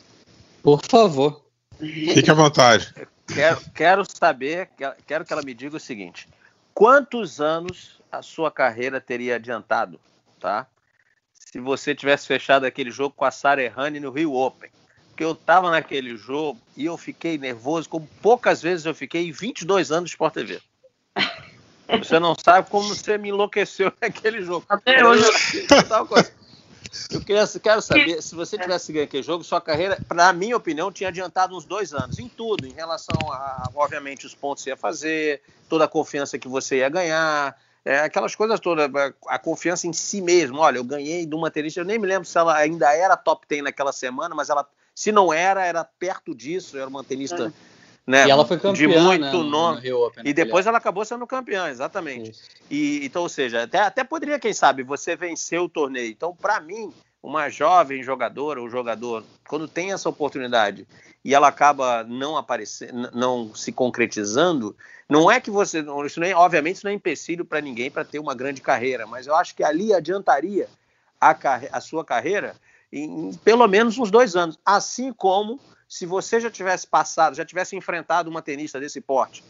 Por favor. Fique à vontade. Quero, quero saber, quero que ela me diga o seguinte: quantos anos a sua carreira teria adiantado, tá? Se você tivesse fechado aquele jogo com a Sarah Errani no Rio Open. Porque eu estava naquele jogo e eu fiquei nervoso, como poucas vezes eu fiquei em 22 anos de Sport TV. Você não sabe como você me enlouqueceu naquele jogo. Até hoje. Eu queria, quero saber, se você tivesse ganho aquele jogo, sua carreira, na minha opinião, tinha adiantado uns dois anos em tudo, em relação a, obviamente, os pontos que você ia fazer, toda a confiança que você ia ganhar, é, aquelas coisas todas, a confiança em si mesmo. Olha, eu ganhei de uma tenista, eu nem me lembro se ela ainda era top 10 naquela semana, mas ela, se não era, era perto disso, era uma tenista. É. Né, e ela foi campeã, de muito né, nome. e depois ela acabou sendo campeã, exatamente. E, então, ou seja, até, até poderia, quem sabe, você vencer o torneio. Então, para mim, uma jovem jogadora ou jogador, quando tem essa oportunidade e ela acaba não aparecendo, não se concretizando, não é que você, isso nem, obviamente, isso não é empecilho para ninguém para ter uma grande carreira, mas eu acho que ali adiantaria a, a sua carreira em, pelo menos uns dois anos, assim como se você já tivesse passado, já tivesse enfrentado uma tenista desse porte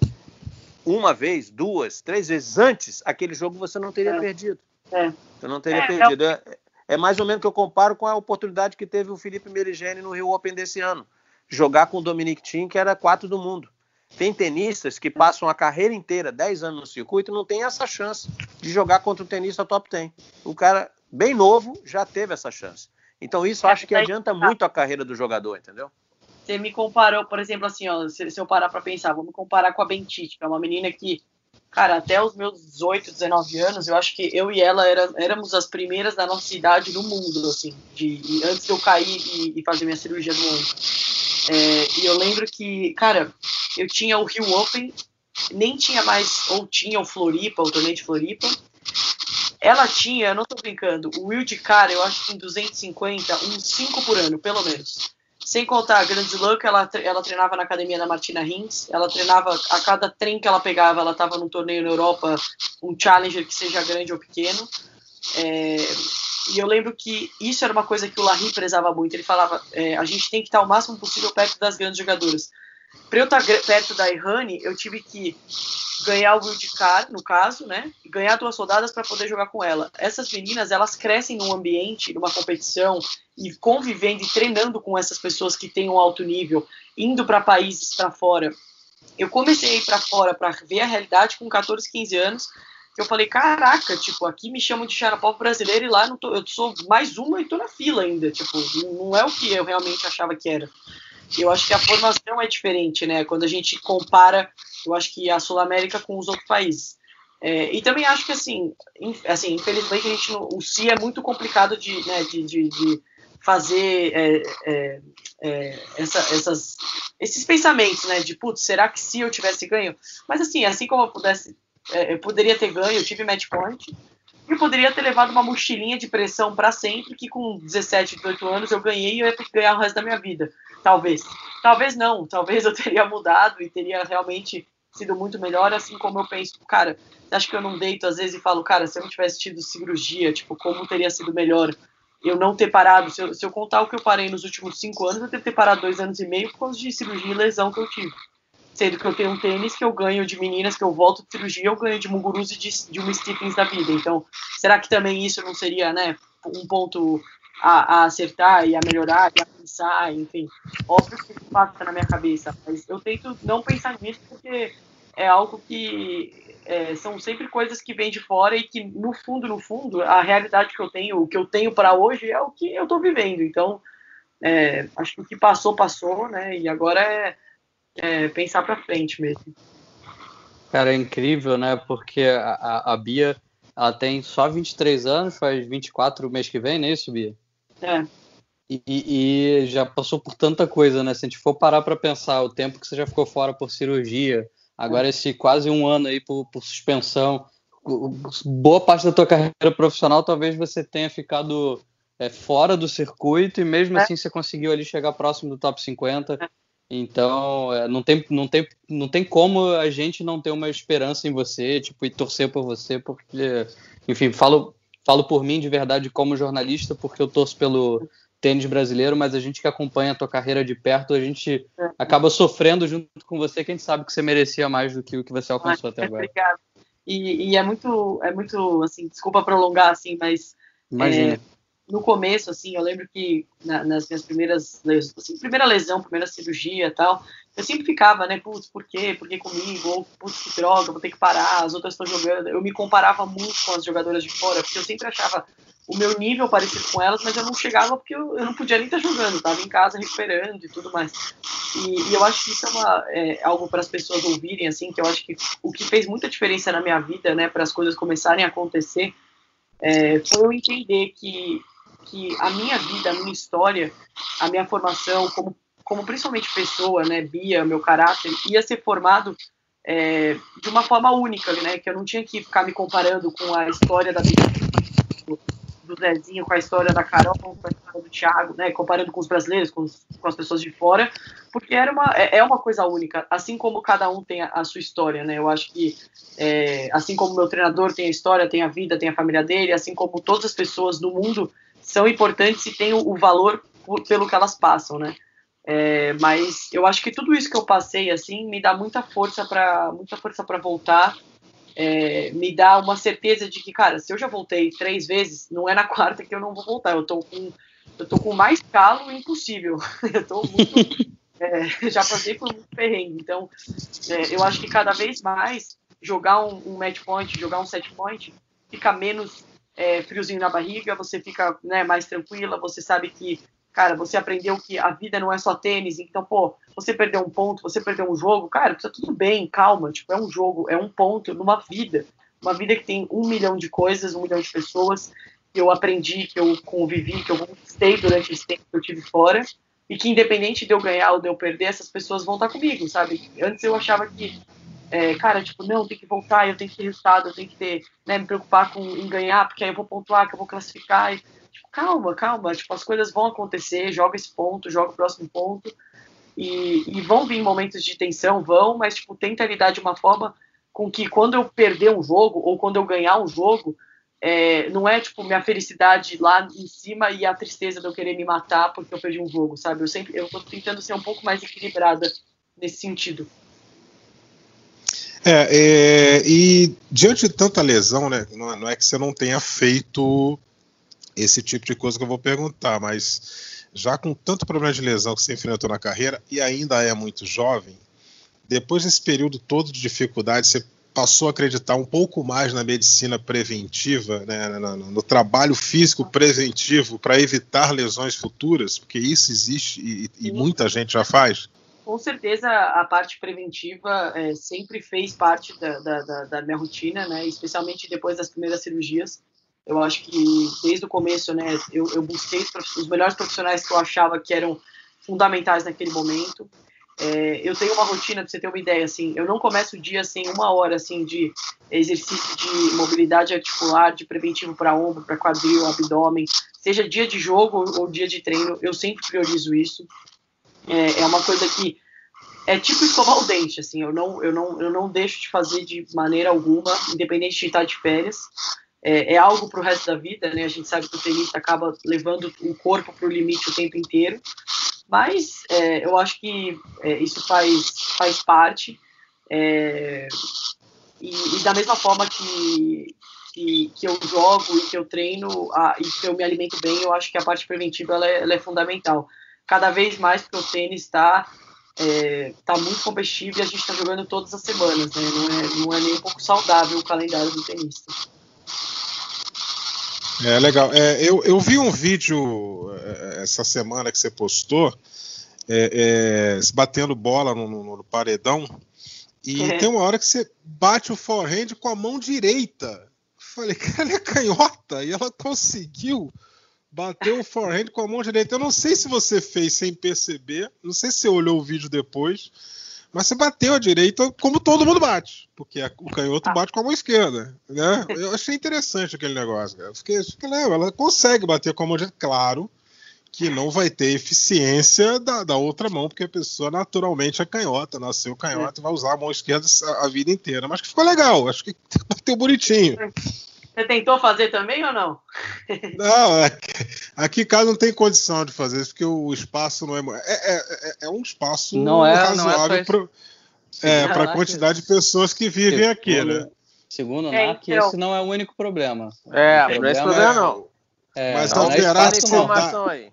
uma vez, duas, três vezes antes, aquele jogo você não teria é. perdido. É. Você não teria é, perdido. É, é mais ou menos que eu comparo com a oportunidade que teve o Felipe Merigene no Rio Open desse ano. Jogar com o Dominic Thiem, que era quatro do mundo. Tem tenistas que passam a carreira inteira, 10 anos no circuito, e não tem essa chance de jogar contra um tenista top 10. O cara, bem novo, já teve essa chance. Então isso acho que adianta muito a carreira do jogador, entendeu? Você me comparou, por exemplo, assim, ó, se, se eu parar para pensar, vamos comparar com a Bentite, que é uma menina que Cara, até os meus 18, 19 anos, eu acho que eu e ela era, éramos as primeiras da nossa idade no mundo, assim, de, antes de eu cair e, e fazer minha cirurgia do ombro. É, e eu lembro que, cara, eu tinha o Rio Open, nem tinha mais, ou tinha o Floripa, o torneio de Floripa. Ela tinha, eu não tô brincando, o Will de cara, eu acho que em 250, uns 5 por ano, pelo menos. Sem contar a Grand Slam, que ela, ela treinava na academia da Martina Hins. Ela treinava, a cada trem que ela pegava, ela estava num torneio na Europa, um challenger que seja grande ou pequeno. É, e eu lembro que isso era uma coisa que o Larry prezava muito. Ele falava: é, a gente tem que estar o máximo possível perto das grandes jogadoras. Para eu estar perto da Irani, eu tive que ganhar o wildcard, no caso, né? E ganhar duas soldadas para poder jogar com ela. Essas meninas, elas crescem num ambiente, numa competição e convivendo e treinando com essas pessoas que têm um alto nível, indo para países para fora. Eu comecei a ir para fora para ver a realidade com 14, 15 anos. Eu falei, caraca, tipo, aqui me chamam de Xarapov brasileiro e lá tô, eu sou mais uma e tô na fila ainda. Tipo, não é o que eu realmente achava que era. Eu acho que a formação é diferente, né? Quando a gente compara, eu acho que a Sul América com os outros países. É, e também acho que assim, assim, infelizmente a gente o CI é muito complicado de, né, de, de, de fazer é, é, é, essa, essas, esses pensamentos, né? De putz, será que se eu tivesse ganho? Mas assim, assim como eu pudesse, é, eu poderia ter ganho, eu tive match point, eu poderia ter levado uma mochilinha de pressão para sempre, que com 17, 18 anos eu ganhei e eu ia ter que ganhar o resto da minha vida. Talvez. Talvez não. Talvez eu teria mudado e teria realmente sido muito melhor, assim como eu penso, cara, acho que eu não deito às vezes e falo, cara, se eu não tivesse tido cirurgia, tipo, como teria sido melhor eu não ter parado, se eu, se eu contar o que eu parei nos últimos cinco anos, eu devo ter parado dois anos e meio por causa de cirurgia e lesão que eu tive. Sendo que eu tenho um tênis que eu ganho de meninas, que eu volto de cirurgia, eu ganho de Muguruza e de, de uma Stephens da vida. Então, será que também isso não seria, né, um ponto a, a, acertar e a melhorar e a pensar, enfim. Óbvio que passa na minha cabeça, mas eu tento não pensar nisso porque é algo que é, são sempre coisas que vêm de fora e que no fundo, no fundo, a realidade que eu tenho, o que eu tenho para hoje é o que eu estou vivendo. Então, é, acho que o que passou, passou, né? E agora é, é pensar para frente mesmo. Cara, é incrível, né? Porque a, a Bia, ela tem só 23 anos, faz 24 o mês que vem, não é isso, Bia? É. E, e, já passou por tanta coisa, né? Se a gente for parar para pensar, o tempo que você já ficou fora por cirurgia, agora esse quase um ano aí por, por suspensão, boa parte da tua carreira profissional talvez você tenha ficado é, fora do circuito e mesmo é. assim você conseguiu ali chegar próximo do top 50. É. Então, é, não, tem, não, tem, não tem como a gente não ter uma esperança em você, tipo, e torcer por você, porque, enfim, falo, falo por mim de verdade como jornalista, porque eu torço pelo tênis brasileiro, mas a gente que acompanha a tua carreira de perto, a gente acaba sofrendo junto com você, que a gente sabe que você merecia mais do que o que você alcançou até agora. Obrigado. E, e, é muito, é muito, assim, desculpa prolongar, assim, mas Imagina. É, no começo, assim, eu lembro que na, nas minhas primeiras, assim, primeira lesão, primeira cirurgia e tal, eu sempre ficava, né, putz, por quê? Por que comigo? Ou, putz, que droga, vou ter que parar, as outras estão jogando. Eu me comparava muito com as jogadoras de fora, porque eu sempre achava o meu nível parecido com elas, mas eu não chegava porque eu, eu não podia nem estar jogando, estava em casa recuperando e tudo mais. E, e eu acho que isso é, uma, é algo para as pessoas ouvirem, assim, que eu acho que o que fez muita diferença na minha vida, né, para as coisas começarem a acontecer, é, foi eu entender que que a minha vida, a minha história, a minha formação, como, como principalmente pessoa, né, Bia, meu caráter, ia ser formado é, de uma forma única, né, que eu não tinha que ficar me comparando com a história da Bia, do Zezinho, com a história da Carol, com a história do Thiago, né, comparando com os brasileiros, com, os, com as pessoas de fora, porque era uma, é, é uma coisa única, assim como cada um tem a, a sua história, né, eu acho que, é, assim como meu treinador tem a história, tem a vida, tem a família dele, assim como todas as pessoas no mundo são importantes e têm o, o valor por, pelo que elas passam, né? É, mas eu acho que tudo isso que eu passei assim me dá muita força para muita força para voltar. É, me dá uma certeza de que cara se eu já voltei três vezes não é na quarta que eu não vou voltar. Eu tô com eu tô com mais calo impossível. Eu tô muito é, já passei por muito perrengue. Então é, eu acho que cada vez mais jogar um, um match point jogar um set point fica menos é, friozinho na barriga, você fica né, mais tranquila, você sabe que, cara, você aprendeu que a vida não é só tênis, então, pô, você perdeu um ponto, você perdeu um jogo, cara, tá tudo bem, calma, tipo, é um jogo, é um ponto numa vida, uma vida que tem um milhão de coisas, um milhão de pessoas, que eu aprendi, que eu convivi, que eu conquistei durante esse tempo que eu tive fora, e que independente de eu ganhar ou de eu perder, essas pessoas vão estar comigo, sabe? Antes eu achava que é, cara, tipo, não, tem que voltar, eu tenho que ter resultado, eu tenho que ter, né, me preocupar com, em ganhar, porque aí eu vou pontuar, que eu vou classificar. E, tipo, calma, calma, tipo, as coisas vão acontecer, joga esse ponto, joga o próximo ponto. E, e vão vir momentos de tensão, vão, mas, tipo, tenta lidar de uma forma com que quando eu perder um jogo, ou quando eu ganhar um jogo, é, não é, tipo, minha felicidade lá em cima e a tristeza de eu querer me matar porque eu perdi um jogo, sabe? Eu sempre, eu tô tentando ser um pouco mais equilibrada nesse sentido. É, é, e diante de tanta lesão, né, não, é, não, é que você não tenha feito esse tipo de coisa que eu vou perguntar, mas já com tanto problema de lesão que você enfrentou na carreira e ainda é muito jovem, depois desse período todo de dificuldade, você passou a acreditar um pouco mais na medicina preventiva, né, no, no, trabalho físico preventivo para evitar lesões futuras, porque isso existe e, e muita gente já faz? Com certeza a parte preventiva é, sempre fez parte da, da, da, minha rotina, né? Especialmente depois das primeiras cirurgias. Eu acho que desde o começo, né? Eu, eu busquei os melhores profissionais que eu achava que eram fundamentais naquele momento. É, eu tenho uma rotina, para você ter uma ideia, assim, eu não começo o dia sem uma hora, assim, de exercício de mobilidade articular, de preventivo para ombro, para quadril, abdômen, seja dia de jogo ou dia de treino, eu sempre priorizo isso. É, é uma coisa que é tipo escovar o dente, assim, eu não, eu não, eu não deixo de fazer de maneira alguma, independente de estar de férias. É, é algo para o resto da vida, né? A gente sabe que o tenista acaba levando o corpo para o limite o tempo inteiro, mas é, eu acho que é, isso faz, faz parte. É, e, e, da mesma forma que, que, que, eu jogo e que eu treino a, e que eu me alimento bem, eu acho que a parte preventiva ela é, ela é fundamental cada vez mais porque o tênis está é, tá muito competitivo e a gente está jogando todas as semanas, né? Não é, não é nem um pouco saudável o calendário do tenista. É legal. É, eu, eu vi um vídeo é, essa semana que você postou, é, é, batendo bola no, no, no paredão, e é. tem uma hora que você bate o forehand com a mão direita. Falei, cara, ela é canhota, e ela conseguiu bateu o forehand com a mão direita. Eu não sei se você fez sem perceber, não sei se você olhou o vídeo depois, mas você bateu a direita como todo mundo bate, porque o canhoto bate com a mão esquerda, né? Eu achei interessante aquele negócio, cara. Fiquei, fiquei, ela consegue bater com a mão direita, claro que não vai ter eficiência da, da outra mão, porque a pessoa naturalmente é canhota, nasceu canhota e vai usar a mão esquerda a, a vida inteira. Mas que ficou legal, acho que bateu bonitinho. Você tentou fazer também ou não? Não, é aqui casa não tem condição de fazer isso, porque o espaço não é. É, é, é, é um espaço não é, razoável para a quantidade de pessoas que vivem segundo, aqui, né? Segundo o é, NAC, então. esse não é o único problema. É, não é esse problema, não. É, mas não, haverá informação aí.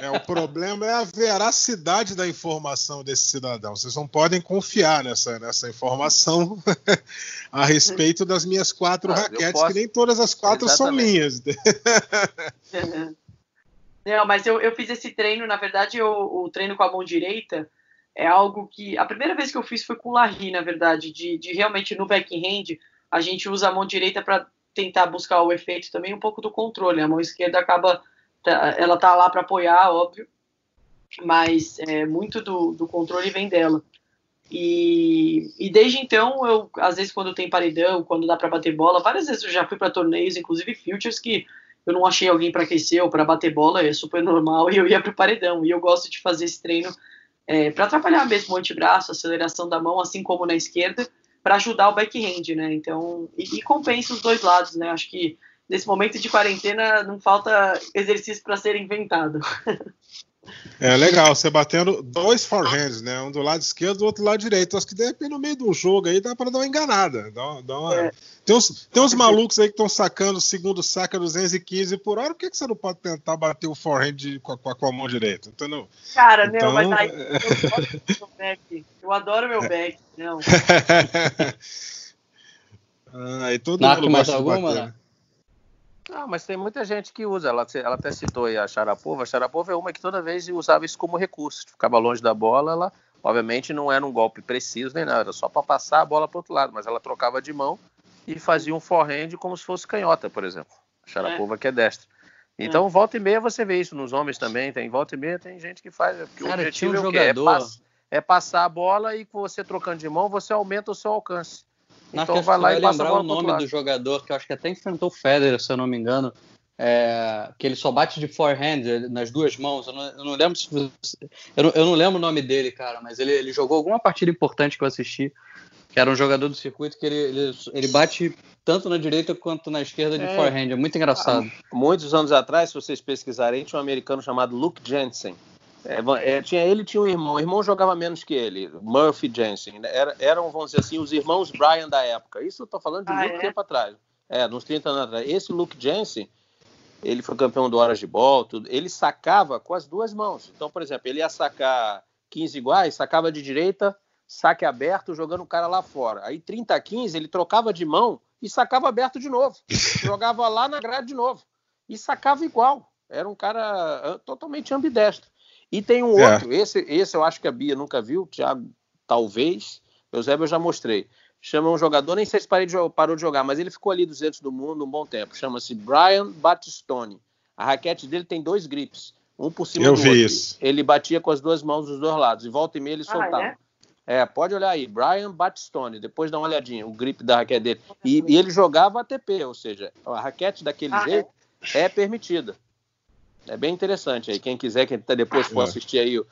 É, o problema é a veracidade da informação desse cidadão. Vocês não podem confiar nessa, nessa informação a respeito das minhas quatro ah, raquetes, posso... que nem todas as quatro Exatamente. são minhas. Não, mas eu, eu fiz esse treino, na verdade, eu, o treino com a mão direita é algo que. A primeira vez que eu fiz foi com o Larry, na verdade, de, de realmente no backhand, a gente usa a mão direita para tentar buscar o efeito também um pouco do controle. A mão esquerda acaba ela tá lá para apoiar, óbvio, mas é, muito do, do controle vem dela. E, e, desde então, eu, às vezes, quando tem paredão, quando dá para bater bola, várias vezes eu já fui para torneios, inclusive futures, que eu não achei alguém para aquecer ou para bater bola, é super normal, e eu ia pro paredão. E eu gosto de fazer esse treino é, para atrapalhar mesmo o antebraço, aceleração da mão, assim como na esquerda, para ajudar o backhand, né? Então, e, e compensa os dois lados, né? Acho que nesse momento de quarentena não falta exercício para ser inventado. É legal, você batendo dois forehands, né? Um do lado esquerdo e do outro lado direito. Acho que de repente no meio de um jogo aí dá para dar uma enganada. Dá, dá uma... é. tem, uns, tem uns malucos aí que estão sacando o segundo saca 215 por hora. Por que, que você não pode tentar bater o forehand com a, com a mão direita? Entendeu? Cara, então... não, mas aí eu, meu back. eu adoro meu back. Não. ah, e todo Naco, mundo mais alguma, né? Ah, mas tem muita gente que usa. Ela, ela até citou aí a Sharapova. A Sharapova é uma que toda vez usava isso como recurso. Ficava longe da bola, ela obviamente não era um golpe preciso nem nada, era só para passar a bola para outro lado, mas ela trocava de mão e fazia um forehand como se fosse canhota, por exemplo. A Sharapova é. que é destra. Então, é. volta e meia você vê isso nos homens também. Tem volta e meia tem gente que faz. Porque Cara, o objetivo um é, quê? É, pass, é passar a bola e com você trocando de mão, você aumenta o seu alcance. Na então vai lá e passa lembrar o nome do jogador, que eu acho que até enfrentou o Federer, se eu não me engano. É, que ele só bate de forehand nas duas mãos. Eu não, eu não lembro se eu não, eu não, lembro o nome dele, cara, mas ele, ele, jogou alguma partida importante que eu assisti, que era um jogador do circuito que ele, ele, ele bate tanto na direita quanto na esquerda de é, forehand. É muito engraçado. muitos anos atrás, se vocês pesquisarem, tinha um americano chamado Luke Jensen. É, é, tinha ele tinha um irmão. O irmão jogava menos que ele, Murphy Jensen. Era, eram, vamos dizer assim, os irmãos Brian da época. Isso eu tô falando de ah, muito é? tempo atrás. É, nos 30 anos atrás. Esse Luke Jensen, ele foi campeão do Horas de Ball, tudo, ele sacava com as duas mãos. Então, por exemplo, ele ia sacar 15 iguais, sacava de direita, saque aberto, jogando o cara lá fora. Aí 30 a 15, ele trocava de mão e sacava aberto de novo. Jogava lá na grade de novo. E sacava igual. Era um cara ah, totalmente ambidestro. E tem um é. outro, esse, esse eu acho que a Bia nunca viu, o Thiago talvez, o Eusébio eu já mostrei. Chama um jogador, nem sei se parou de, parou de jogar, mas ele ficou ali 200 do mundo um bom tempo. Chama-se Brian Battistone. A raquete dele tem dois grips, um por cima eu do vi outro. Isso. Ele batia com as duas mãos dos dois lados, e volta e meia ele ah, soltava. É? é? pode olhar aí, Brian Battistone, depois dá uma olhadinha, o grip da raquete dele. E, e ele jogava ATP, ou seja, a raquete daquele ah, é? jeito é? é permitida. É bem interessante aí. Quem quiser, quem tá depois for é. assistir aí o,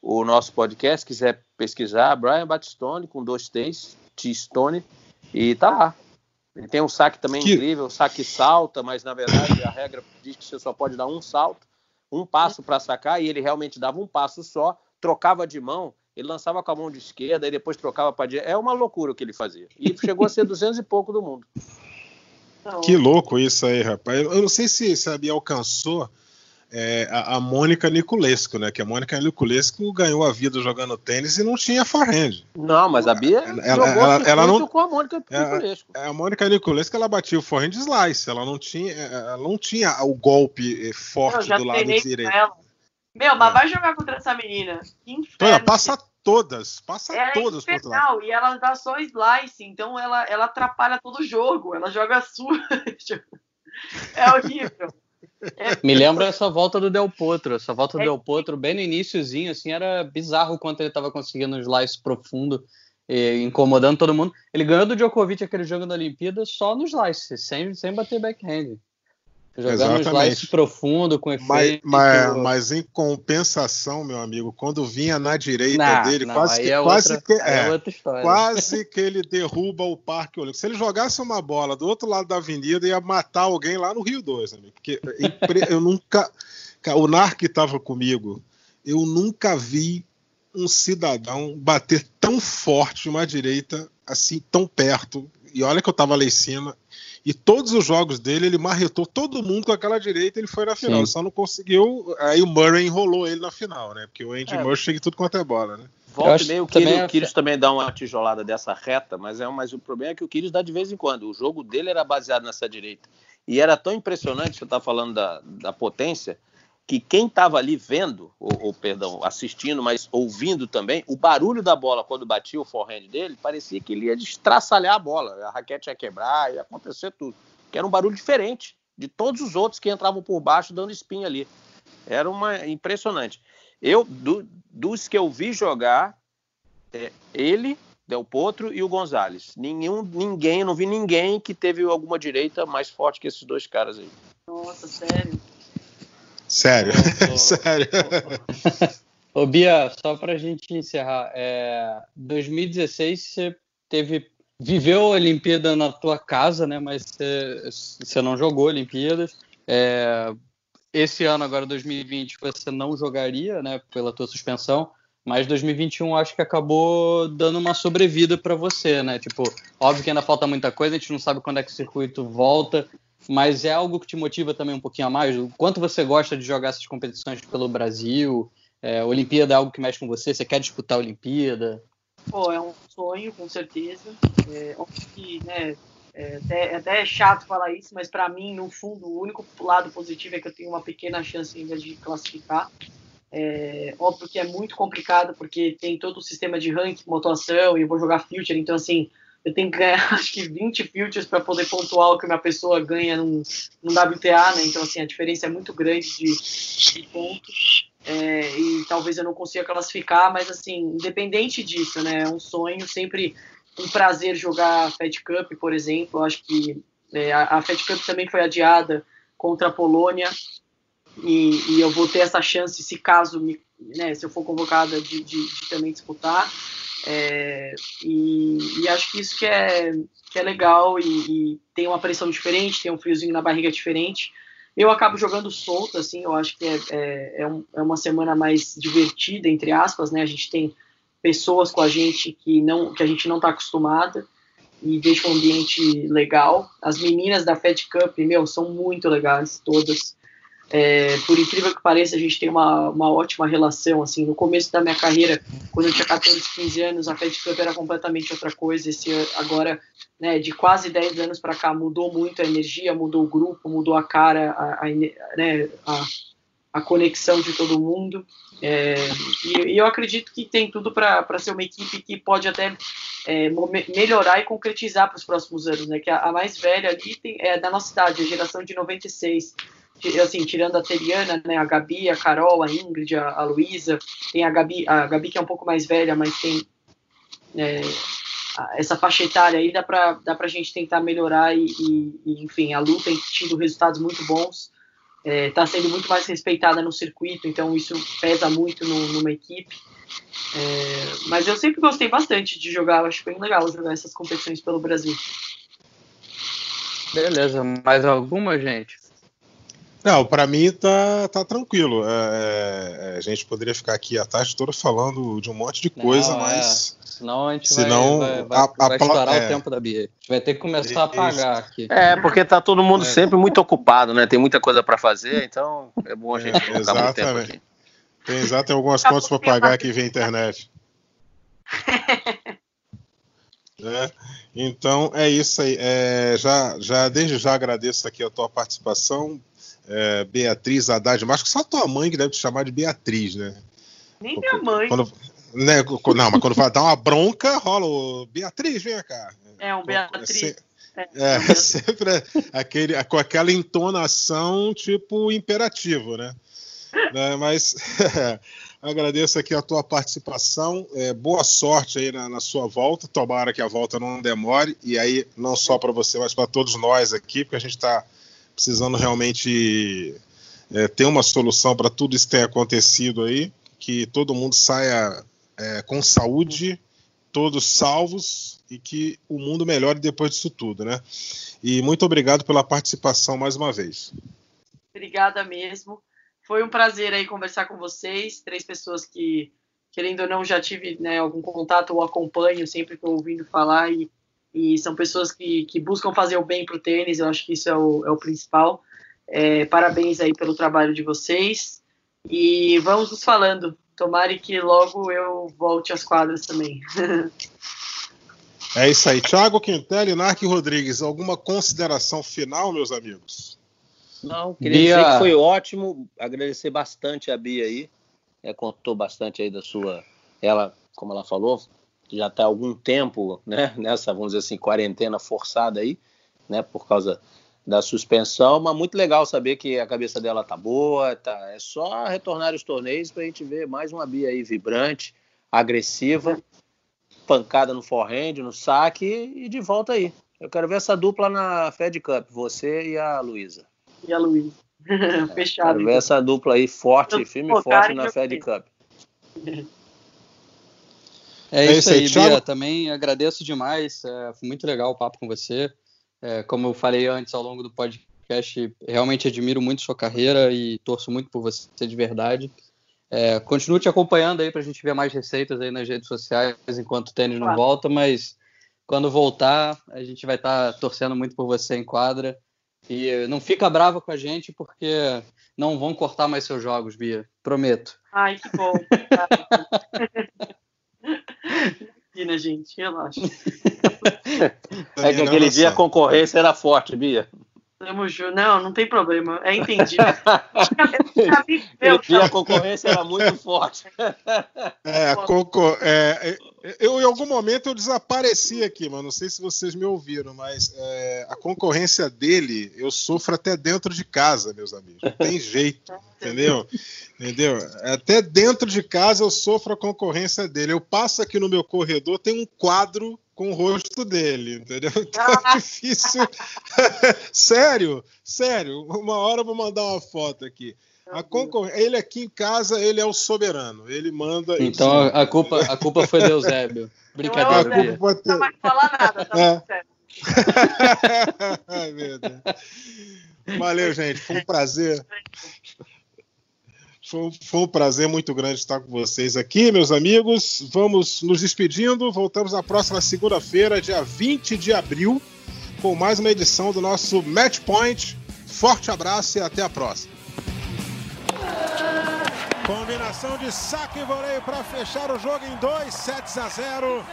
o, nosso podcast, quiser pesquisar, Brian Batistone com dois T's, T-Stone, e tá lá. Ele tem um saque também que... incrível, o saque salta, mas na verdade a regra diz que você só pode dar um salto, um passo para sacar, e ele realmente dava um passo só, trocava de mão, ele lançava com a mão de esquerda e depois trocava para direita. É uma loucura o que ele fazia. E chegou a ser 200 e pouco do mundo. Que louco isso aí, rapaz. Eu não sei se, se a Bia alcançou é, a, a Mônica Niculesco, né? Que a Mônica Niculesco ganhou a vida jogando tênis e não tinha forehand. Não, mas a Bia ela, ela, ela, ela não com a Mônica Niculesco. É, a Mônica Niculesco ela batia o forehand slice, ela não tinha, ela não tinha o golpe forte do lado direito. Meu, mas é. vai jogar contra essa menina. Que inferno. passa todas, passa ela é todas é infernal, e ela dá só slice, então ela, ela atrapalha todo o jogo, ela joga suja. é horrível. Me lembra essa volta do Del Potro. Essa volta do é. Del Potro, bem no iníciozinho, assim, era bizarro quanto ele estava conseguindo um slice profundo, e incomodando todo mundo. Ele ganhou do Djokovic aquele jogo da Olimpíada só no slice, sem, sem bater backhand. Jogando Exatamente. slice profundo, com efeito. Mas, mas, mas, em compensação, meu amigo, quando vinha na direita não, dele, não, quase, que, é quase, outra, que, é, é quase que ele derruba o Parque Olímpico. Se ele jogasse uma bola do outro lado da avenida, ia matar alguém lá no Rio 2, amigo. Porque eu nunca. O Narc estava comigo. Eu nunca vi um cidadão bater tão forte uma direita, assim, tão perto. E olha que eu estava lá em cima e todos os jogos dele, ele marretou todo mundo com aquela direita ele foi na final. Sim. Só não conseguiu. Aí o Murray enrolou ele na final, né? Porque o Andy é. Murray chega tudo quanto é bola, né? Volta e meio, o Kyrgios, também, também dá uma tijolada dessa reta, mas, é, mas o problema é que o Kyrgios dá de vez em quando. O jogo dele era baseado nessa direita. E era tão impressionante, você está falando da, da potência, que quem estava ali vendo, ou, ou, perdão, assistindo, mas ouvindo também, o barulho da bola quando batia o forehand dele, parecia que ele ia destraçalhar a bola, a raquete ia quebrar, ia acontecer tudo. Que era um barulho diferente de todos os outros que entravam por baixo dando spin ali. Era uma impressionante. Eu do, dos que eu vi jogar, é, ele, Del Potro e o Gonzalez. Nenhum, ninguém, não vi ninguém que teve alguma direita mais forte que esses dois caras aí. Nossa, sério. Sério, sério. Ô, Bia, só para a gente encerrar, é, 2016 você teve viveu a Olimpíada na tua casa, né? Mas você, você não jogou Olimpíadas. É, esse ano agora 2020 você não jogaria, né? Pela tua suspensão. Mas 2021 acho que acabou dando uma sobrevida para você, né? Tipo, óbvio que ainda falta muita coisa, a gente não sabe quando é que o circuito volta, mas é algo que te motiva também um pouquinho a mais? O quanto você gosta de jogar essas competições pelo Brasil? É, Olimpíada é algo que mexe com você? Você quer disputar a Olimpíada? Pô, é um sonho, com certeza. É, que, né, é até, é até chato falar isso, mas para mim, no fundo, o único lado positivo é que eu tenho uma pequena chance ainda de classificar. É, óbvio que é muito complicado, porque tem todo o sistema de ranking, pontuação, e eu vou jogar future, então, assim, eu tenho que ganhar acho que 20 filters para poder pontuar o que uma pessoa ganha num, num WTA, né? Então, assim, a diferença é muito grande de, de pontos. É, e talvez eu não consiga classificar, mas, assim, independente disso, né? É um sonho, sempre um prazer jogar a Fed Cup, por exemplo. Acho que é, a, a Fed Cup também foi adiada contra a Polônia. E, e, eu vou ter essa chance, se caso, me, né, se eu for convocada, de, de, de também disputar. É, e, e, acho que isso que é, que é legal e, e, tem uma pressão diferente, tem um friozinho na barriga diferente. Eu acabo jogando solto, assim, eu acho que é, é, é, um, é uma semana mais divertida, entre aspas, né? A gente tem pessoas com a gente que, não, que a gente não está acostumada e deixa um ambiente legal. As meninas da Fed Cup, meu, são muito legais, todas. É, por incrível que pareça, a gente tem uma, uma ótima relação. Assim, no começo da minha carreira, quando eu tinha 14, 15 anos, a Fed Cup era completamente outra coisa. Esse agora, né, de quase 10 anos para cá, mudou muito a energia, mudou o grupo, mudou a cara, a, a, né, a, a conexão de todo mundo. É, e, e, eu acredito que tem tudo para ser uma equipe que pode até é, melhorar e concretizar para os próximos anos. Né, que a, mais velha ali tem, é da nossa idade, a geração de 96 assim, tirando a Teriana, né, a Gabi, a Carol, a Ingrid, a, a Luísa, tem a Gabi, a Gabi que é um pouco mais velha, mas tem é, essa faixa etária aí, dá pra, dá pra gente tentar melhorar e, e, enfim, a luta tem tido resultados muito bons, está é, sendo muito mais respeitada no circuito, então isso pesa muito no, numa equipe. É, mas eu sempre gostei bastante de jogar, acho bem legal jogar essas competições pelo Brasil. Beleza, mais alguma, gente? Não, para mim tá, tá tranquilo. É, é, a gente poderia ficar aqui a tarde toda falando de um monte de coisa, não, mas. É. Senão a gente Senão, vai, vai, vai, a, vai estourar é. o tempo da Bia. A gente vai ter que começar a apagar aqui. É, porque tá todo mundo é. sempre muito ocupado, né? Tem muita coisa para fazer, então é bom a gente é, muito tempo aqui. Tem exato tem algumas contas para pagar aqui via internet. É, então é isso aí. É, já, já desde já agradeço aqui a tua participação é, Beatriz Haddad, mas acho que só tua mãe que deve te chamar de Beatriz, né? Nem minha mãe. Quando, né, não, mas quando vai dar uma bronca, rola o Beatriz, vem cá. É, um Beatriz. É, é sempre aquele, com aquela entonação tipo imperativo, né? né? Mas agradeço aqui a tua participação. É, boa sorte aí na, na, sua volta. Tomara que a volta não demore. E aí, não só para você, mas para todos nós aqui, porque a gente está precisando realmente é, ter uma solução para tudo isso que tem acontecido aí. Que todo mundo saia é, com saúde, todos salvos e que o mundo melhore depois disso tudo, né? E muito obrigado pela participação mais uma vez. Obrigada mesmo. Foi um prazer aí conversar com vocês, três pessoas que, querendo ou não, já tive né, algum contato ou acompanho, sempre estou ouvindo falar e, e são pessoas que, que buscam fazer o bem para o tênis, eu acho que isso é o, é o principal. É, parabéns aí pelo trabalho de vocês e vamos nos falando. Tomare que logo eu volte às quadras também. é isso aí. Thiago Quintelli e Narc Rodrigues, alguma consideração final, meus amigos? Não, queria Bia... dizer que foi ótimo, agradecer bastante a Bia aí, é, contou bastante aí da sua, ela, como ela falou, já está há algum tempo, né, nessa, vamos dizer assim, quarentena forçada aí, né, por causa da suspensão, mas muito legal saber que a cabeça dela tá boa, tá, é só retornar os torneios para a gente ver mais uma Bia aí vibrante, agressiva, pancada no forehand, no saque e de volta aí. Eu quero ver essa dupla na Fed Cup, você e a Luísa. E a Luísa. Fechado. Quero ver então. essa dupla aí forte, firme e forte na Fed Cup. É, é isso aí, Bia. Também agradeço demais. É, foi muito legal o papo com você. É, como eu falei antes ao longo do podcast, realmente admiro muito sua carreira e torço muito por você de verdade. É, continuo te acompanhando aí para a gente ver mais receitas aí nas redes sociais enquanto o tênis não volta, mas quando voltar a gente vai estar tá torcendo muito por você em quadra. E não fica brava com a gente porque não vão cortar mais seus jogos, Bia. Prometo. Ai, que bom. Imagina, gente, relaxa. é que aquele dia a concorrência era forte, Bia. Tamo junto. Não, não tem problema. É entendido. Dia a concorrência era muito forte. É, concor... É, eu, em algum momento, eu desapareci aqui, mas não sei se vocês me ouviram, mas é, a concorrência dele, eu sofro até dentro de casa, meus amigos. Não tem jeito, entendeu? Entendeu? Até dentro de casa eu sofro a concorrência dele. Eu passo aqui no meu corredor, tem um quadro com o rosto dele, entendeu? Então é difícil. sério, sério. Uma hora eu vou mandar uma foto aqui. A concor... Ele aqui em casa, ele é o soberano. Ele manda. Então a culpa, a culpa foi do Eusébio. Brincadeira. Não, não pode ter... não vai falar nada, tá é. Ai, meu Deus. Valeu, gente. Foi um prazer. Foi, foi, um prazer muito grande estar com vocês aqui, meus amigos. Vamos nos despedindo. Voltamos na próxima segunda-feira, dia 20 de abril, com mais uma edição do nosso Match Point. Forte abraço e até a próxima. Combinação de saque e voleio para fechar o jogo em 2 sets a 0.